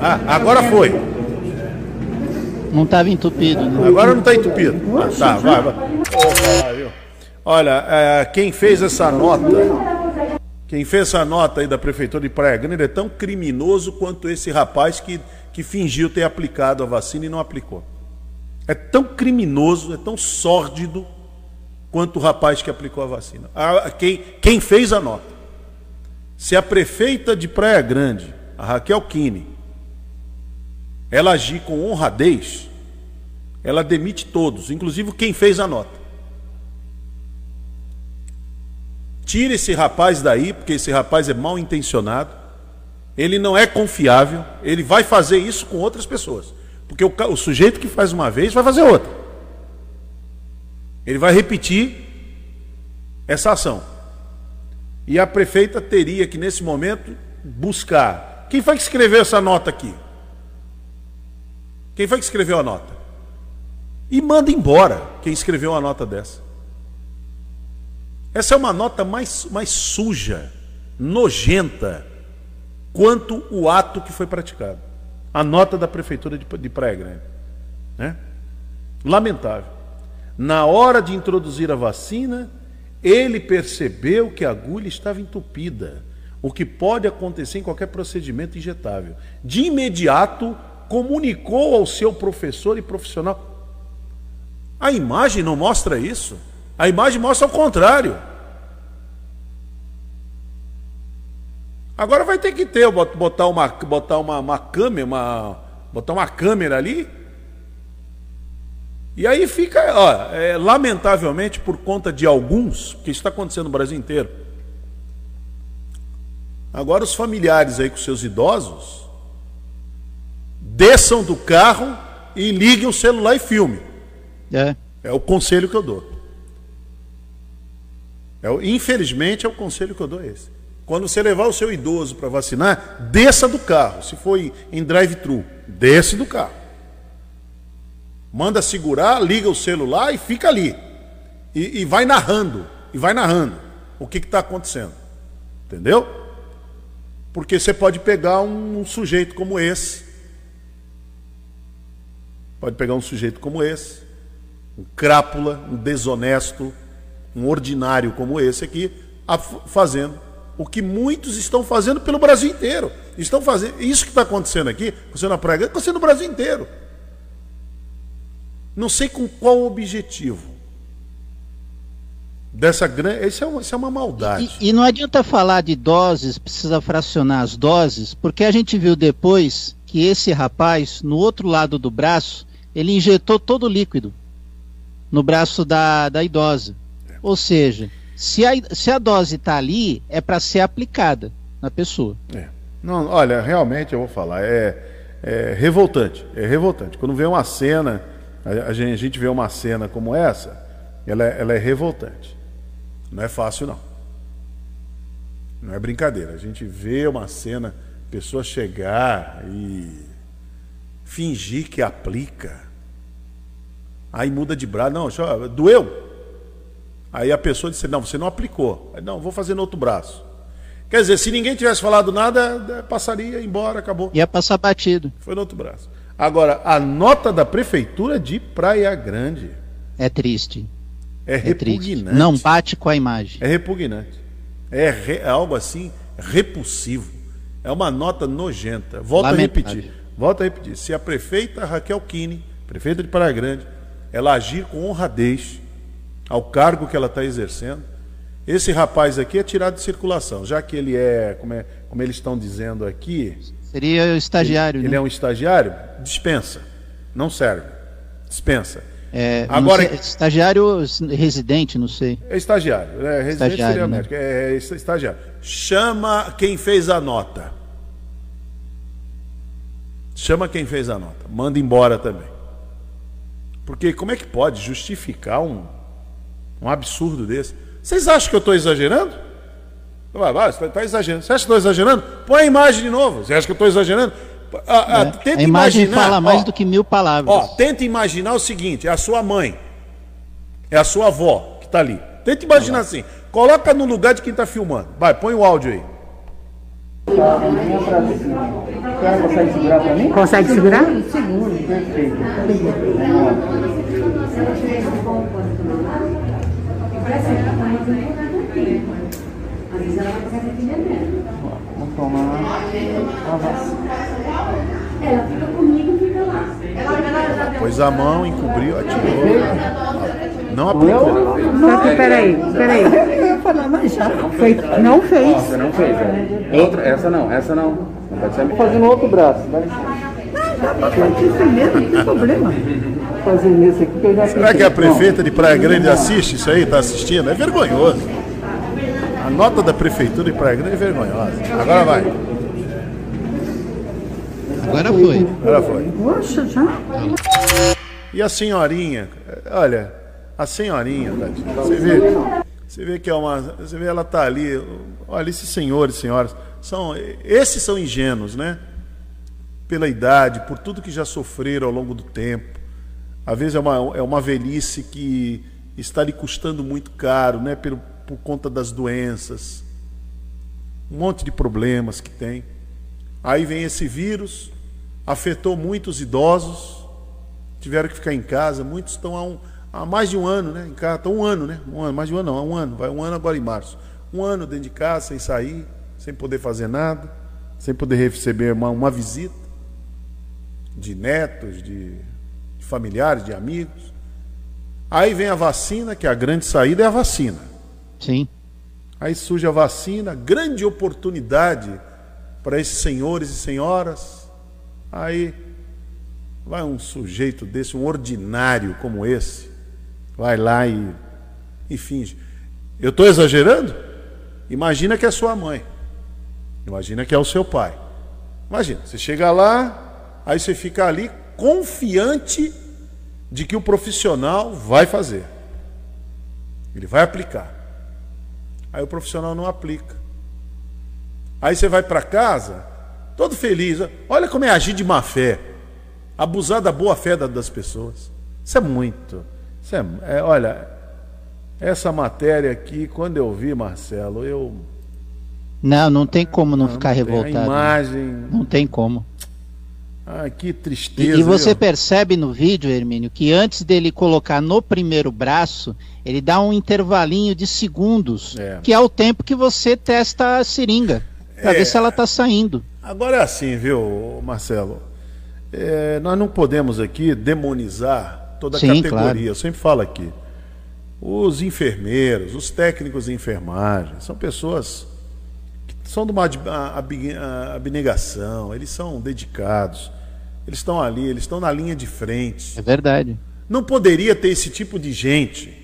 Ah, agora foi.
Não estava entupido, né?
Agora não está entupido. Ah, tá, vai, vai. Olha, é, quem fez essa nota, quem fez essa nota aí da prefeitura de Praia Grande é tão criminoso quanto esse rapaz que, que fingiu ter aplicado a vacina e não aplicou. É tão criminoso, é tão sórdido quanto o rapaz que aplicou a vacina. A- quem, quem fez a nota. Se a prefeita de Praia Grande, a Raquel Kine, ela agir com honradez, ela demite todos, inclusive quem fez a nota. Tire esse rapaz daí, porque esse rapaz é mal intencionado. Ele não é confiável. Ele vai fazer isso com outras pessoas. Porque o, o sujeito que faz uma vez vai fazer outra. Ele vai repetir essa ação. E a prefeita teria que, nesse momento, buscar. Quem foi que escreveu essa nota aqui? Quem foi que escreveu a nota? E manda embora quem escreveu uma nota dessa. Essa é uma nota mais, mais suja, nojenta, quanto o ato que foi praticado. A nota da prefeitura de, de Praia Grande. Né? Lamentável. Na hora de introduzir a vacina, ele percebeu que a agulha estava entupida. o que pode acontecer em qualquer procedimento injetável. De imediato, comunicou ao seu professor e profissional. A imagem não mostra isso. A imagem mostra o contrário. Agora vai ter que ter, botar uma, botar uma, uma câmera, uma, botar uma câmera ali. E aí fica, ó, é, lamentavelmente, por conta de alguns, que isso está acontecendo no Brasil inteiro. Agora os familiares aí com seus idosos desçam do carro e liguem o celular e filme.
É.
É o conselho que eu dou. É, infelizmente é o conselho que eu dou esse. Quando você levar o seu idoso para vacinar, desça do carro. Se for em, em drive-thru, desce do carro. Manda segurar, liga o celular e fica ali. E, e vai narrando, e vai narrando o que está acontecendo. Entendeu? Porque você pode pegar um, um sujeito como esse. Pode pegar um sujeito como esse, um crápula, um desonesto, um ordinário como esse aqui, fazendo o que muitos estão fazendo pelo Brasil inteiro. Estão fazendo isso que está acontecendo aqui, acontecendo na praia, está acontecendo no Brasil inteiro. Não sei com qual objetivo. Dessa grande. Isso é uma, isso é uma maldade.
E, e não adianta falar de doses, precisa fracionar as doses, porque a gente viu depois que esse rapaz, no outro lado do braço, ele injetou todo o líquido no braço da, da idosa. Ou seja, se a, se a dose está ali, é para ser aplicada na pessoa.
É. Não, olha, realmente eu vou falar, é, é revoltante, é revoltante. Quando vê uma cena, a, a gente, a gente vê uma cena como essa, ela é, ela é revoltante. Não é fácil, não. Não é brincadeira. A gente vê uma cena, pessoa chegar e fingir que aplica. Aí muda de braço. Não, doeu? Aí a pessoa disse, não, você não aplicou. Aí, não, vou fazer no outro braço. Quer dizer, se ninguém tivesse falado nada, eh, passaria, embora, acabou.
Ia passar batido.
Foi no outro braço. Agora, a nota da prefeitura de Praia Grande
É triste.
é,
É triste.
repugnante.
Não bate com a imagem.
É repugnante. É, re- é algo assim repulsivo. É uma nota nojenta. Volto a
Lamentável.
repetir. Volto a repetir. Se a prefeita Raquel Kine, prefeita de Praia Grande, ela agir com honradez ao cargo que ela está exercendo, esse rapaz aqui é tirado de circulação, já que ele é, como, é, como eles estão dizendo aqui,
Seria o estagiário.
ele
né?
é um estagiário, dispensa. Não serve. Dispensa.
É,
Agora-
sei, estagiário residente, não sei.
É estagiário. É, residente
Estagiário,
seria
né?
médico. É, é estagiário. Chama quem fez a nota. Chama quem fez a nota. Manda embora também. Porque como é que pode justificar um, um absurdo desse? Vocês acham que eu estou exagerando? Vai, vai, você está exagerando. Você acha que eu estou exagerando? Põe a imagem de novo. Você acha que eu estou exagerando? Ah, ah,
né?
tenta
a imagem
imaginar,
fala mais
ó,
do que mil palavras.
Ó, tenta imaginar o seguinte: é a sua mãe, é a sua avó que está ali. Tenta imaginar assim. Coloca no lugar de quem está filmando. Vai, põe o áudio aí.
Tá. A senhora consegue segurar mim?
Consegue segurar?
Seguro, perfeito. Vamos tomar a vacina.
Pôs a mão, encobriu, atirou. Não aplicou.
Só que peraí, peraí.
Eu ia falar, mas já.
Não fez.
Você não fez, né? Outra, essa não, essa não. Não pode ser
Vou fazer no outro braço, dá licença. Isso mesmo, não tem problema. Nesse aqui que eu já
Será que a prefeita de Praia Grande assiste isso aí? Está assistindo? É vergonhoso. A nota da prefeitura de Praia Grande é vergonhosa. Agora vai.
Agora foi.
Agora foi.
Poxa, já.
E a senhorinha, olha, a senhorinha, tadinha, você vê, você vê que é uma, você vê ela tá ali, olha esses senhores, senhoras, são, esses são ingênuos, né? Pela idade, por tudo que já sofreram ao longo do tempo. Às vezes é uma, é uma velhice que está lhe custando muito caro, né? Pelo, por conta das doenças, um monte de problemas que tem. Aí vem esse vírus, afetou muitos idosos, tiveram que ficar em casa, muitos estão há, um, há mais de um ano, né? Em casa, estão um ano, né? Um ano, mais de um ano não, há um ano, vai um ano agora em março. Um ano dentro de casa, sem sair, sem poder fazer nada, sem poder receber uma, uma visita de netos, de, de familiares, de amigos. Aí vem a vacina, que a grande saída é a vacina.
Sim.
Aí surge a vacina, grande oportunidade para esses senhores e senhoras. Aí vai um sujeito desse, um ordinário como esse, vai lá e, e finge. Eu estou exagerando? Imagina que é sua mãe. Imagina que é o seu pai. Imagina, você chega lá, aí você fica ali confiante de que o profissional vai fazer. Ele vai aplicar. Aí o profissional não aplica. Aí você vai para casa, todo feliz. Olha como é agir de má fé. Abusar da boa fé das pessoas. Isso é muito. Isso é, é, olha, essa matéria aqui, quando eu vi, Marcelo, eu.
Não, não tem como não, não ficar não revoltado. A
né? imagem.
Não tem como.
Ah, que tristeza.
E, e você eu... percebe no vídeo, Hermínio, que antes dele colocar no primeiro braço, ele dá um intervalinho de segundos, é. que é o tempo que você testa a seringa, para é. ver se ela está saindo.
Agora é assim, viu, Marcelo? É, nós não podemos aqui demonizar toda a Sim, categoria. Claro. Eu sempre falo aqui. Os enfermeiros, os técnicos de enfermagem, são pessoas são de uma abnegação, eles são dedicados, eles estão ali, eles estão na linha de frente.
É verdade.
Não poderia ter esse tipo de gente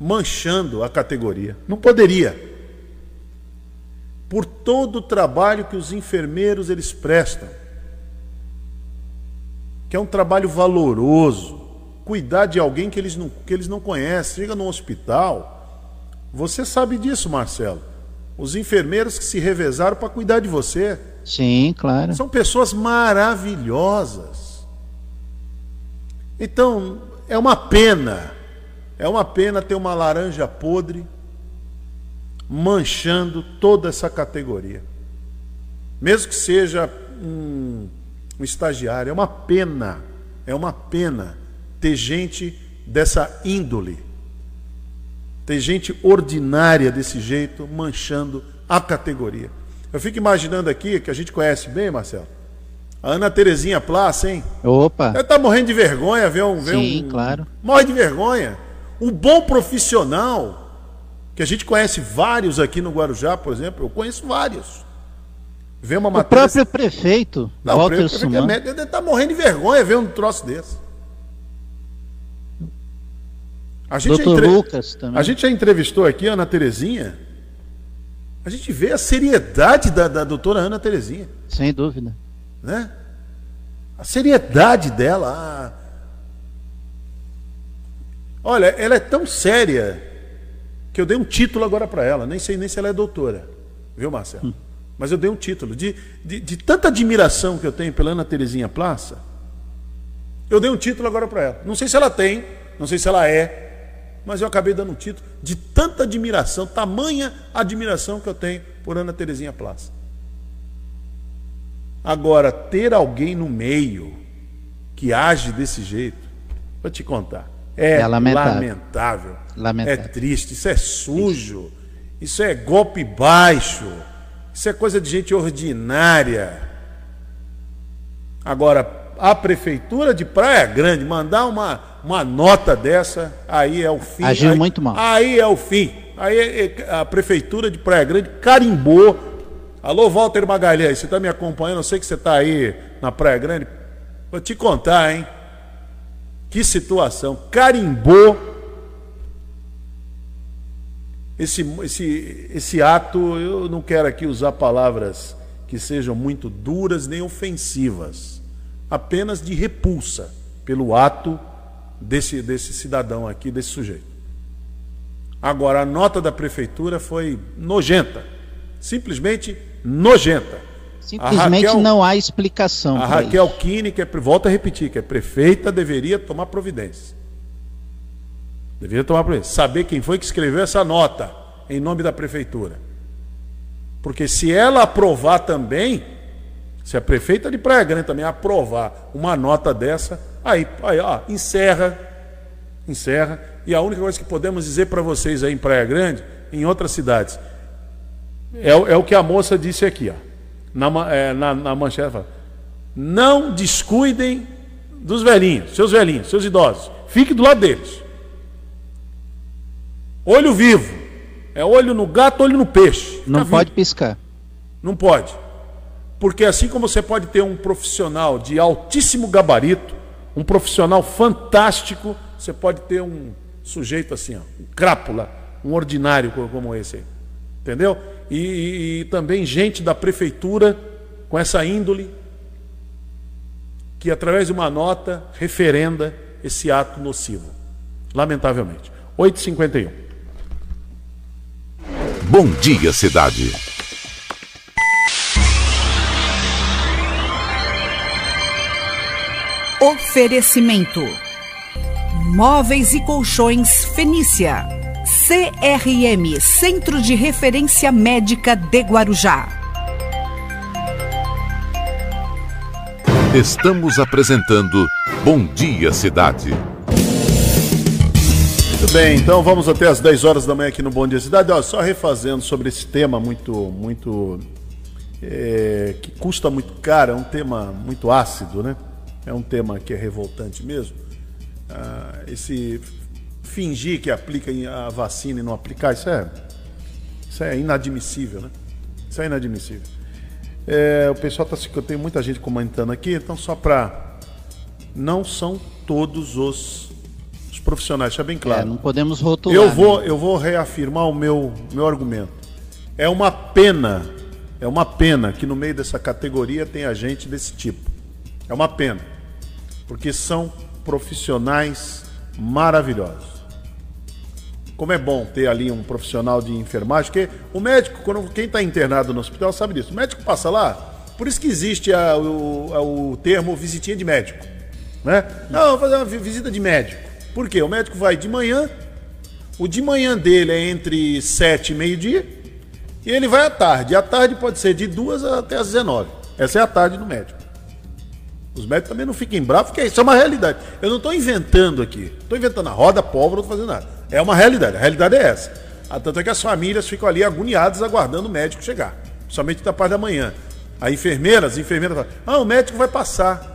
manchando a categoria. Não poderia. Por todo o trabalho que os enfermeiros eles prestam, que é um trabalho valoroso, cuidar de alguém que eles não, que eles não conhecem. Chega no hospital, você sabe disso, Marcelo. Os enfermeiros que se revezaram para cuidar de você.
Sim, claro.
São pessoas maravilhosas. Então, é uma pena, é uma pena ter uma laranja podre manchando toda essa categoria. Mesmo que seja um, um estagiário, é uma pena, é uma pena ter gente dessa índole, ter gente ordinária desse jeito, manchando a categoria. Eu fico imaginando aqui, que a gente conhece bem, Marcelo, a Ana Terezinha Plaça, hein?
Opa!
Ela tá morrendo de vergonha, ver um. Ver
Sim,
um...
claro.
Morre de vergonha. O bom profissional, que a gente conhece vários aqui no Guarujá, por exemplo, eu conheço vários.
Vê uma matéria... O próprio prefeito,
Não, Walter o prefeito é ele está morrendo de vergonha ver um troço desse. A gente,
Doutor
entre...
Lucas também.
a gente já entrevistou aqui a Ana Terezinha. A gente vê a seriedade da, da doutora Ana Terezinha.
Sem dúvida.
Né? A seriedade dela. A... Olha, ela é tão séria que eu dei um título agora para ela. Nem sei nem se ela é doutora. Viu, Marcelo? Hum. Mas eu dei um título. De, de, de tanta admiração que eu tenho pela Ana Terezinha Plaça, eu dei um título agora para ela. Não sei se ela tem, não sei se ela é, mas eu acabei dando um título de tanta admiração, tamanha admiração que eu tenho por Ana Terezinha Plaza. Agora, ter alguém no meio que age desse jeito, vou te contar, é, é lamentável. Lamentável, lamentável. é triste, isso é sujo, isso é golpe baixo, isso é coisa de gente ordinária. Agora, a prefeitura de Praia Grande mandar uma, uma nota dessa, aí é o fim.
Agiu
aí,
muito mal.
Aí é o fim. Aí é, é, a prefeitura de Praia Grande carimbou. Alô, Walter Magalhães, você está me acompanhando? Eu sei que você está aí na Praia Grande. Vou te contar, hein? Que situação. Carimbou esse, esse, esse ato. Eu não quero aqui usar palavras que sejam muito duras nem ofensivas apenas de repulsa pelo ato desse, desse cidadão aqui, desse sujeito. Agora, a nota da prefeitura foi nojenta, simplesmente nojenta.
Simplesmente Raquel, não há explicação.
A Raquel Kine, que é, volta a repetir, que é prefeita, deveria tomar providência. Deveria tomar providência. Saber quem foi que escreveu essa nota em nome da prefeitura. Porque se ela aprovar também, se a prefeita de Praia Grande também aprovar uma nota dessa, aí, aí ó, encerra, encerra. E a única coisa que podemos dizer para vocês aí em Praia Grande, em outras cidades, É, o- é o que a moça disse aqui, ó. Na, é, na, na manchete fala, não descuidem dos velhinhos, seus velhinhos, seus idosos. Fique do lado deles. Olho vivo. É olho no gato, olho no peixe.
Não
Fica
pode
vivo.
piscar.
Não pode. Porque assim como você pode ter um profissional de altíssimo gabarito, um profissional fantástico, você pode ter um sujeito assim, ó, um crápula, um ordinário co- como esse aí. Entendeu? E, e- e também gente da prefeitura com essa índole que através de uma nota referenda esse ato nocivo. Lamentavelmente. 8h51.
Bom dia, cidade.
Oferecimento: Móveis e Colchões Fenícia. CRM Centro de Referência Médica de Guarujá.
Estamos apresentando Bom Dia, Cidade.
Muito bem, então vamos até as 10 horas da manhã aqui no Bom Dia Cidade. Ó, só refazendo sobre esse tema muito, muito é, que custa muito caro, é um tema muito ácido, né? É um tema que é revoltante mesmo. Ah, esse fingir que aplica a vacina e não aplicar, isso é, isso é inadmissível, né? Isso é inadmissível. É, o pessoal tá se. Tem muita gente comentando aqui, então só para. Não são todos os, os profissionais, é bem claro.
É, não podemos rotular.
Eu vou,
né?
eu vou reafirmar o meu, meu argumento. É uma pena, é uma pena que no meio dessa categoria tenha gente desse tipo. É uma pena. Porque são profissionais maravilhosos. Como é bom ter ali um profissional de enfermagem, porque o médico, quando quem está internado no hospital sabe disso. O médico passa lá, por isso que existe a- o, a- o termo visitinha de médico. Né? Não, vou fazer uma vi- visita de médico. Por quê? O médico vai de manhã, o de manhã dele é entre 7 e meio-dia, e ele vai à tarde. E a tarde pode ser de 2 até as 19. Essa é a tarde do médico. Os médicos também não fiquem bravos, porque isso é uma realidade. Eu não estou inventando aqui. Estou inventando a roda, pólvora, não estou fazendo nada. É uma realidade. A realidade é essa. Ah, Tanto é que as famílias ficam ali agoniadas aguardando o médico chegar. Somente da parte da manhã. A enfermeira, as enfermeiras falam, ah, o médico vai passar.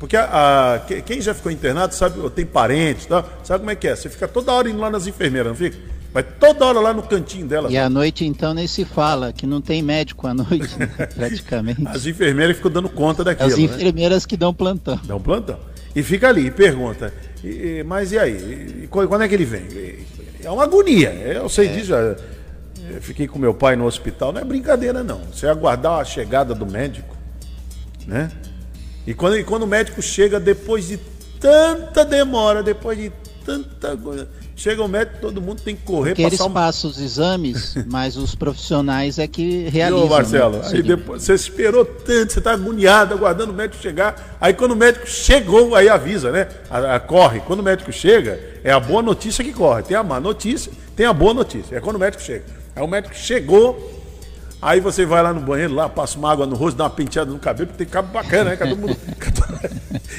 Porque a, a- que- quem já ficou internado sabe, ou tem parentes, tá? sabe como é que é? Você fica toda hora indo lá nas enfermeiras, não fica? Vai toda hora lá no cantinho delas.
E à noite, então, nem se fala, que não tem médico à noite, né, (laughs) praticamente.
As enfermeiras ficam dando conta daquilo.
As
né?
enfermeiras que dão plantão.
Um plantão. E fica ali, e pergunta. "E- mas e aí? E qu- quando é que ele vem? É uma agonia. Eu sei disso. Já, eu fiquei com meu pai no hospital. Não é brincadeira, não. Você aguardar a chegada do médico. Né? E quando, e quando o médico chega, depois de tanta demora, depois de tanta coisa. Chega o médico, todo mundo tem que correr,
Porque eles
um
passam os exames, (laughs) mas os profissionais é que realizam.
ô Marcelo,
né,
aí depois, você esperou tanto, você está agoniado, aguardando o médico chegar. Aí quando o médico chegou, aí avisa, né? A- a- corre. Quando o médico chega, é a boa notícia que corre. Tem a má notícia, tem a boa notícia. É quando o médico chega. Aí o médico chegou, aí você vai lá no banheiro, lá, passa uma água no rosto, dá uma penteada no cabelo, porque tem cabo bacana, né? Fica todo (laughs) mundo,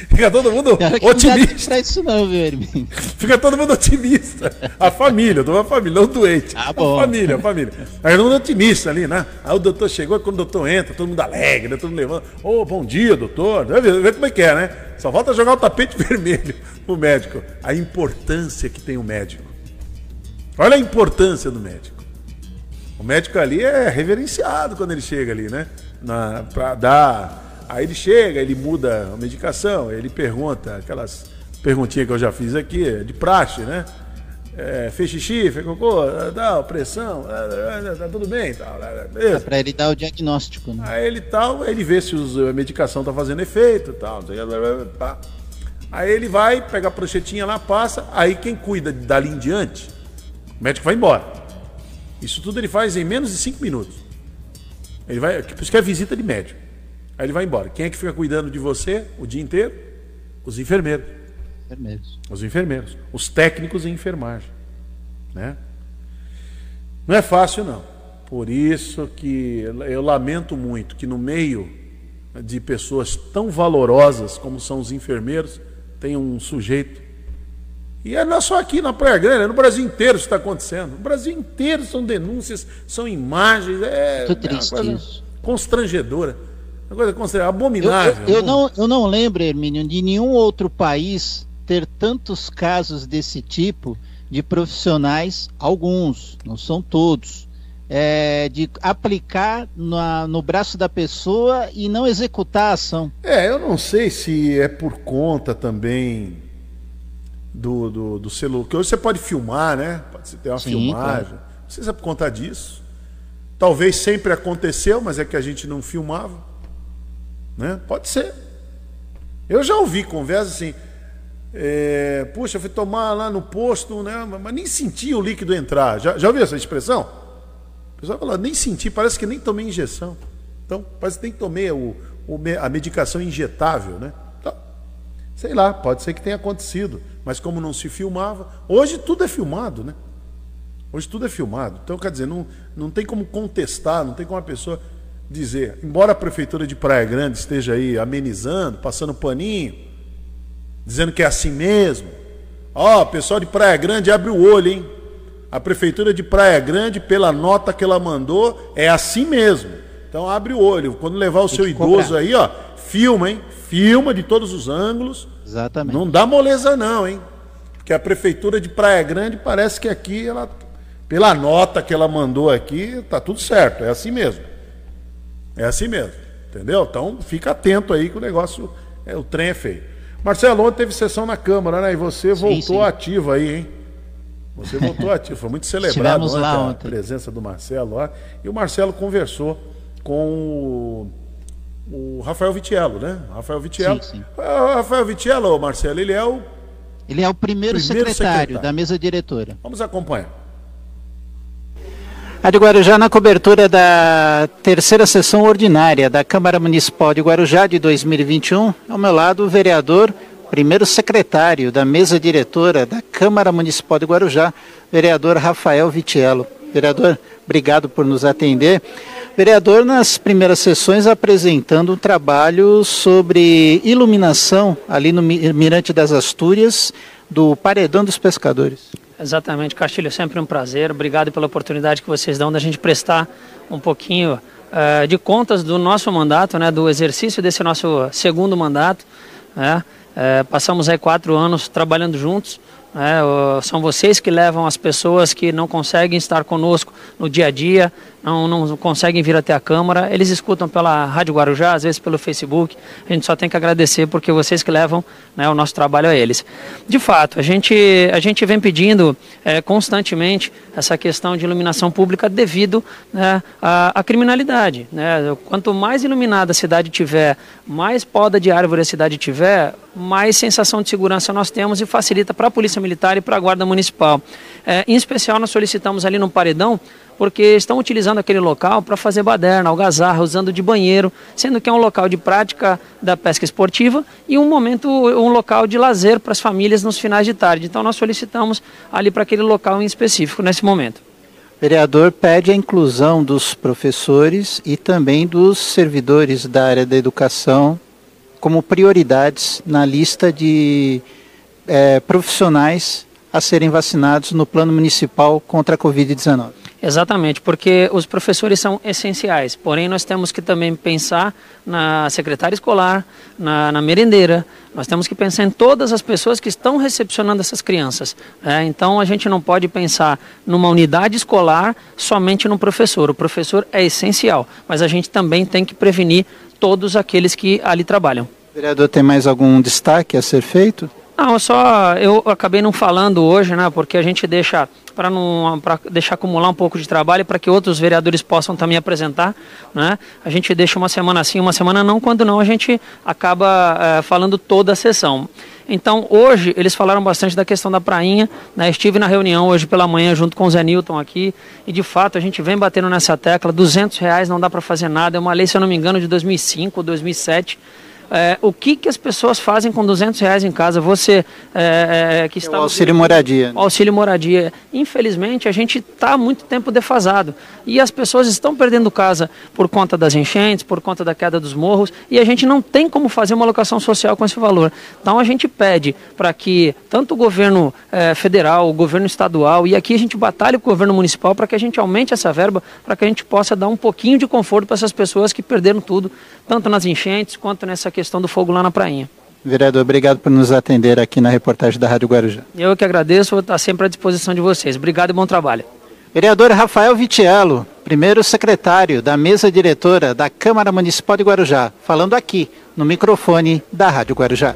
fica todo, mundo
Cara, não
otimista.
pra isso não, viu, Hermínio? (laughs)
Fica todo mundo otimista. A família, eu tô a família, não doente.
Ah, bom.
A família, a família. Aí todo mundo otimista ali, né? Aí o doutor chegou, quando o doutor entra, todo mundo alegre, né? todo mundo levando. Ô, bom dia, doutor. Vê, vê como é que é, né? Só falta jogar o tapete (laughs) vermelho pro médico. A importância que tem o médico. Olha a importância do médico. O médico ali é reverenciado quando ele chega ali, né? Na, pra dar. Aí ele chega, ele muda a medicação, ele pergunta aquelas perguntinhas que eu já fiz aqui, de praxe, né? É, fez xixi, fez cocô, dá pressão, tá tudo bem, tal, beleza.
Pra ele dar o diagnóstico, né?
Aí ele tal, ele vê se a medicação tá fazendo efeito tal. pá. Aí ele vai, pega a pranchetinha lá, passa, aí quem cuida dali em diante, o médico vai embora. Isso tudo ele faz em menos de cinco minutos. Ele vai, por isso que é visita de médico. Aí ele vai embora. Quem é que fica cuidando de você o dia inteiro? Os enfermeiros.
Enfermeiros.
Os enfermeiros, os técnicos em enfermagem, né? Não é fácil não. Por isso que eu lamento muito que no meio de pessoas tão valorosas como são os enfermeiros, tem um sujeito E é não é só aqui na Praia Grande, é no Brasil inteiro isso está acontecendo. No Brasil inteiro são denúncias, são imagens. É,
Muito
é uma
triste
coisa constrangedora. Uma coisa constrangedora,
Eu,
abominável.
eu- eu não, eu não lembro, Hermínio, de nenhum outro país ter tantos casos desse tipo de profissionais, alguns, não são todos, é, de aplicar na- no braço da pessoa e não executar a ação.
É, eu não sei se é por conta também do, do, do celular. Que hoje você pode filmar, né? Pode ter uma
Sim,
filmagem. Não sei se é por conta disso. Talvez sempre aconteceu, mas é que a gente não filmava. Né? Pode ser. Eu já ouvi conversa assim. é, Puxa, eu fui tomar lá no posto, né? Mas nem senti o líquido entrar. Já, já ouviu essa expressão? O pessoal fala, nem senti, parece que nem tomei injeção. Então, parece que nem tomei o, o a medicação injetável, né? Então, sei lá, pode ser que tenha acontecido. Mas como não se filmava, hoje tudo é filmado, né? Hoje tudo é filmado. Então, quer dizer, não, não tem como contestar, não tem como a pessoa dizer, embora a prefeitura de Praia Grande esteja aí amenizando, passando paninho, dizendo que é assim mesmo. Ó, o pessoal de Praia Grande abre o olho, hein? A prefeitura de Praia Grande, pela nota que ela mandou, é assim mesmo. Então abre o olho. Quando levar o seu
que
idoso
cobrar.
aí, ó, filma, hein? Filma de todos os ângulos.
Exatamente.
Não dá moleza não, hein? Porque a prefeitura de Praia Grande parece que aqui ela pela nota que ela mandou aqui, tá tudo certo, é assim mesmo. É assim mesmo. Entendeu? Então fica atento aí que o negócio, é, o trem é feio. Marcelo, ontem teve sessão na Câmara, né? E você voltou
sim.
ativo aí, hein? Você voltou (laughs) ativo. Foi muito celebrado ontem
lá
a
ontem.
presença do Marcelo lá. E o Marcelo conversou com o, o Rafael Vitiello, né? Rafael Vitiello.
Sim, sim.
O Rafael Vitiello, Marcelo, ele é o.
Ele é o primeiro,
Primeiro
secretário,
secretário.
da mesa diretora.
Vamos acompanhar.
A de Guarujá na cobertura da terceira sessão ordinária da Câmara Municipal de Guarujá de 2021. Ao meu lado, o vereador, primeiro secretário da mesa diretora da Câmara Municipal de Guarujá, vereador Rafael Vitiello. Vereador, obrigado por nos atender. Vereador, nas primeiras sessões apresentando um trabalho sobre iluminação ali no Mi- Mirante das Astúrias do Paredão dos Pescadores.
Exatamente, Castilho, é sempre um prazer. Obrigado pela oportunidade que vocês dão da gente prestar um pouquinho eh, de contas do nosso mandato, né, do exercício desse nosso segundo mandato. né. Eh, passamos aí quatro anos trabalhando juntos. o- são vocês que levam as pessoas que não conseguem estar conosco no dia a dia, não, não conseguem vir até a Câmara. Eles escutam pela Rádio Guarujá, às vezes pelo Facebook. A gente só tem que agradecer porque vocês que levam né, o nosso trabalho a eles. De fato, a gente, a gente vem pedindo eh, constantemente essa questão de iluminação pública devido né, à, à criminalidade. Né? Quanto mais iluminada a cidade tiver, mais poda de árvore a cidade tiver, mais sensação de segurança nós temos e facilita para a Polícia Militar e para a Guarda Municipal. Eh, em especial, nós solicitamos ali no Paredão porque estão utilizando aquele local para fazer baderna, algazarra, usando de banheiro, sendo que é um local de prática da pesca esportiva e um momento, um local de lazer para as famílias nos finais de tarde. Então nós solicitamos ali para aquele local em específico nesse momento.
O vereador pede a inclusão dos professores e também dos servidores da área da educação como prioridades na lista de eh, profissionais a serem vacinados no plano municipal contra a Covid-19.
Exatamente, porque os professores são essenciais, porém nós temos que também pensar na secretária escolar, na, na merendeira, nós temos que pensar em todas as pessoas que estão recepcionando essas crianças. né? Então a gente não pode pensar numa unidade escolar somente no professor. O professor é essencial, mas a gente também tem que prevenir todos aqueles que ali trabalham.
Vereador tem mais algum destaque a ser feito?
Não, só eu acabei não falando hoje, né? Porque a gente deixa para não para deixar acumular um pouco de trabalho para que outros vereadores possam também apresentar, né? A gente deixa uma semana sim, uma semana não, quando não a gente acaba eh, falando toda a sessão. Então hoje eles falaram bastante da questão da prainha, né? Estive na reunião hoje pela manhã junto com o Zé Newton aqui e de fato a gente vem batendo nessa tecla, 200 reais não dá para fazer nada, é uma lei se eu não me engano de 2005 ou 2007 é, o que, que as pessoas fazem com 200 reais em casa. Você é, é, que está
o auxílio moradia.
O auxílio moradia. Infelizmente, a gente está há muito tempo defasado. E as pessoas estão perdendo casa por conta das enchentes, por conta da queda dos morros, e a gente não tem como fazer uma alocação social com esse valor. Então a gente pede para que tanto o governo eh, federal, o governo estadual, e aqui a gente batalha com o governo municipal para que a gente aumente essa verba, para que a gente possa dar um pouquinho de conforto para essas pessoas que perderam tudo, tanto nas enchentes quanto nessa questão do fogo lá na prainha.
Vereador, obrigado por nos atender aqui na reportagem da Rádio Guarujá.
Eu que agradeço, vou estar sempre à disposição de vocês. Obrigado e bom trabalho.
Vereador Rafael Vitiello, primeiro secretário da mesa diretora da Câmara Municipal de Guarujá, falando aqui no microfone da Rádio Guarujá.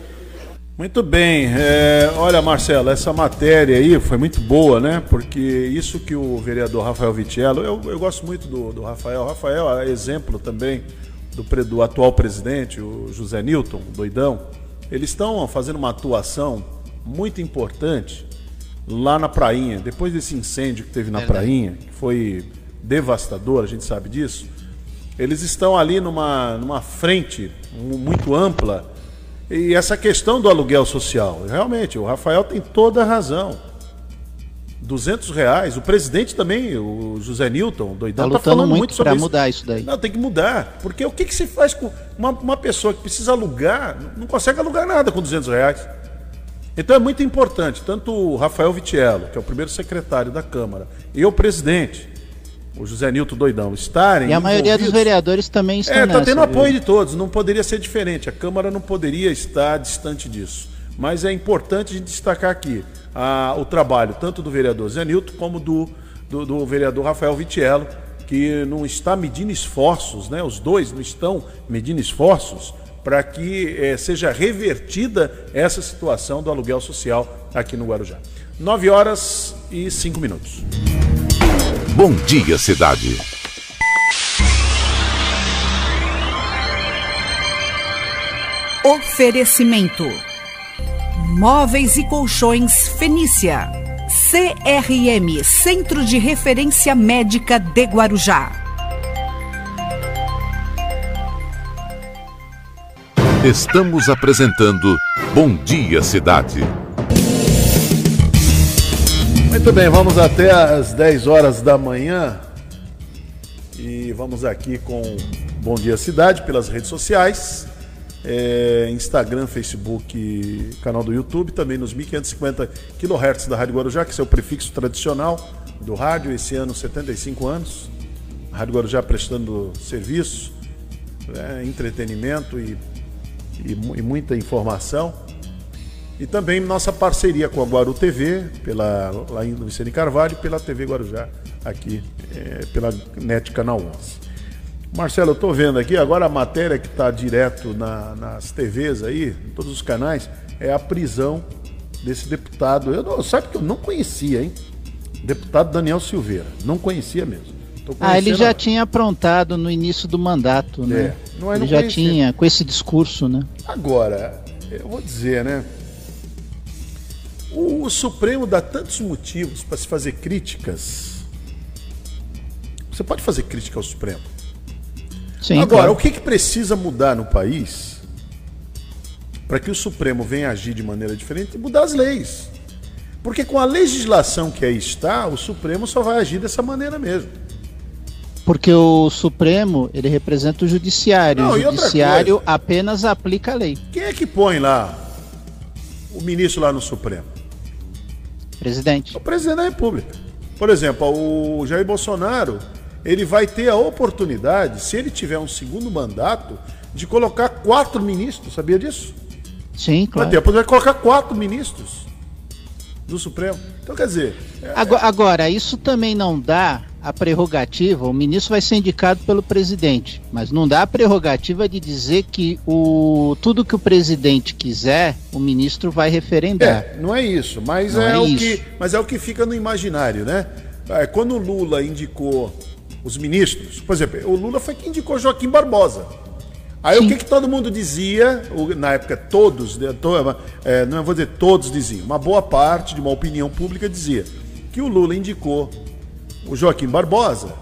Muito bem. É, olha, Marcelo, essa matéria aí foi muito boa, né? Porque isso que o vereador Rafael Vitiello, eu, eu gosto muito do, do Rafael. Rafael é exemplo também do, do atual presidente, o José Newton, o doidão. Eles estão fazendo uma atuação muito importante lá na prainha, depois desse incêndio que teve na Verdade. prainha, que foi devastador, a gente sabe disso, eles estão ali numa, numa frente muito ampla. E essa questão do aluguel social, realmente, o Rafael tem toda a razão. 200 reais, o presidente também, o José Newton, doidão,
tá, tá falando muito, muito sobre isso. mudar isso daí.
Não, tem que mudar, porque o que, que se faz com uma, uma pessoa que precisa alugar, não consegue alugar nada com 200 reais. Então é muito importante, tanto o Rafael Vitiello, que é o primeiro secretário da Câmara, e o presidente, o José Nilton Doidão, estarem.
E a maioria dos vereadores também estão.
É, está tendo apoio de todos, não poderia ser diferente. A Câmara não poderia estar distante disso. Mas é importante a gente destacar aqui a, o trabalho tanto do vereador Zé Nilton como do, do, do vereador Rafael Vitiello, que não está medindo esforços, né? Os dois não estão medindo esforços para que eh, seja revertida essa situação do aluguel social aqui no Guarujá. 9 horas e 5 minutos.
Bom dia, cidade.
Oferecimento: Móveis e Colchões Fenícia. CRM Centro de Referência Médica de Guarujá.
Estamos apresentando Bom Dia Cidade.
Muito bem, vamos até às 10 horas da manhã e vamos aqui com Bom Dia Cidade pelas redes sociais, é, Instagram, Facebook, canal do YouTube, também nos 1550 kHz da Rádio Guarujá, que é o prefixo tradicional do rádio, esse ano 75 anos. A Rádio Guarujá prestando serviço, é, entretenimento e e, e muita informação. E também nossa parceria com a Guaru TV, pela, lá em Vicente Carvalho, pela TV Guarujá, aqui, é, pela NET Canal 11. Marcelo, eu estou vendo aqui, agora a matéria que está direto na, nas TVs aí, em todos os canais, é a prisão desse deputado. Eu não, sabe que eu não conhecia, hein? Deputado Daniel Silveira. Não conhecia mesmo.
Ah, ele já tinha aprontado no início do mandato, né? É, não é, ele já tinha, com esse discurso, né?
Agora, eu vou dizer, né? O, o Supremo dá tantos motivos para se fazer críticas. Você pode fazer crítica ao Supremo. Sim, Agora, claro. o que, que precisa mudar no país para que o Supremo venha agir de maneira diferente e mudar as leis? Porque com a legislação que aí está, o Supremo só vai agir dessa maneira mesmo.
Porque o Supremo, ele representa o Judiciário. Não, o Judiciário apenas aplica a lei.
Quem é que põe lá o ministro lá no Supremo?
Presidente.
O presidente da República. Por exemplo, o Jair Bolsonaro, ele vai ter a oportunidade, se ele tiver um segundo mandato, de colocar quatro ministros. Sabia disso?
Sim, claro.
Vai ter, vai colocar quatro ministros do Supremo. Então, quer dizer.
É... Agora, agora, isso também não dá a prerrogativa, o ministro vai ser indicado pelo presidente, mas não dá a prerrogativa de dizer que o, tudo que o presidente quiser, o ministro vai referendar.
É, não é isso, mas é, é, o isso. que, mas é o que fica no imaginário, né? É, quando o Lula indicou os ministros, por exemplo, o Lula foi quem indicou Joaquim Barbosa. Aí Sim. o que, que todo mundo dizia, na época todos, né, é, não vou dizer todos diziam, uma boa parte de uma opinião pública dizia que o Lula indicou o Joaquim Barbosa,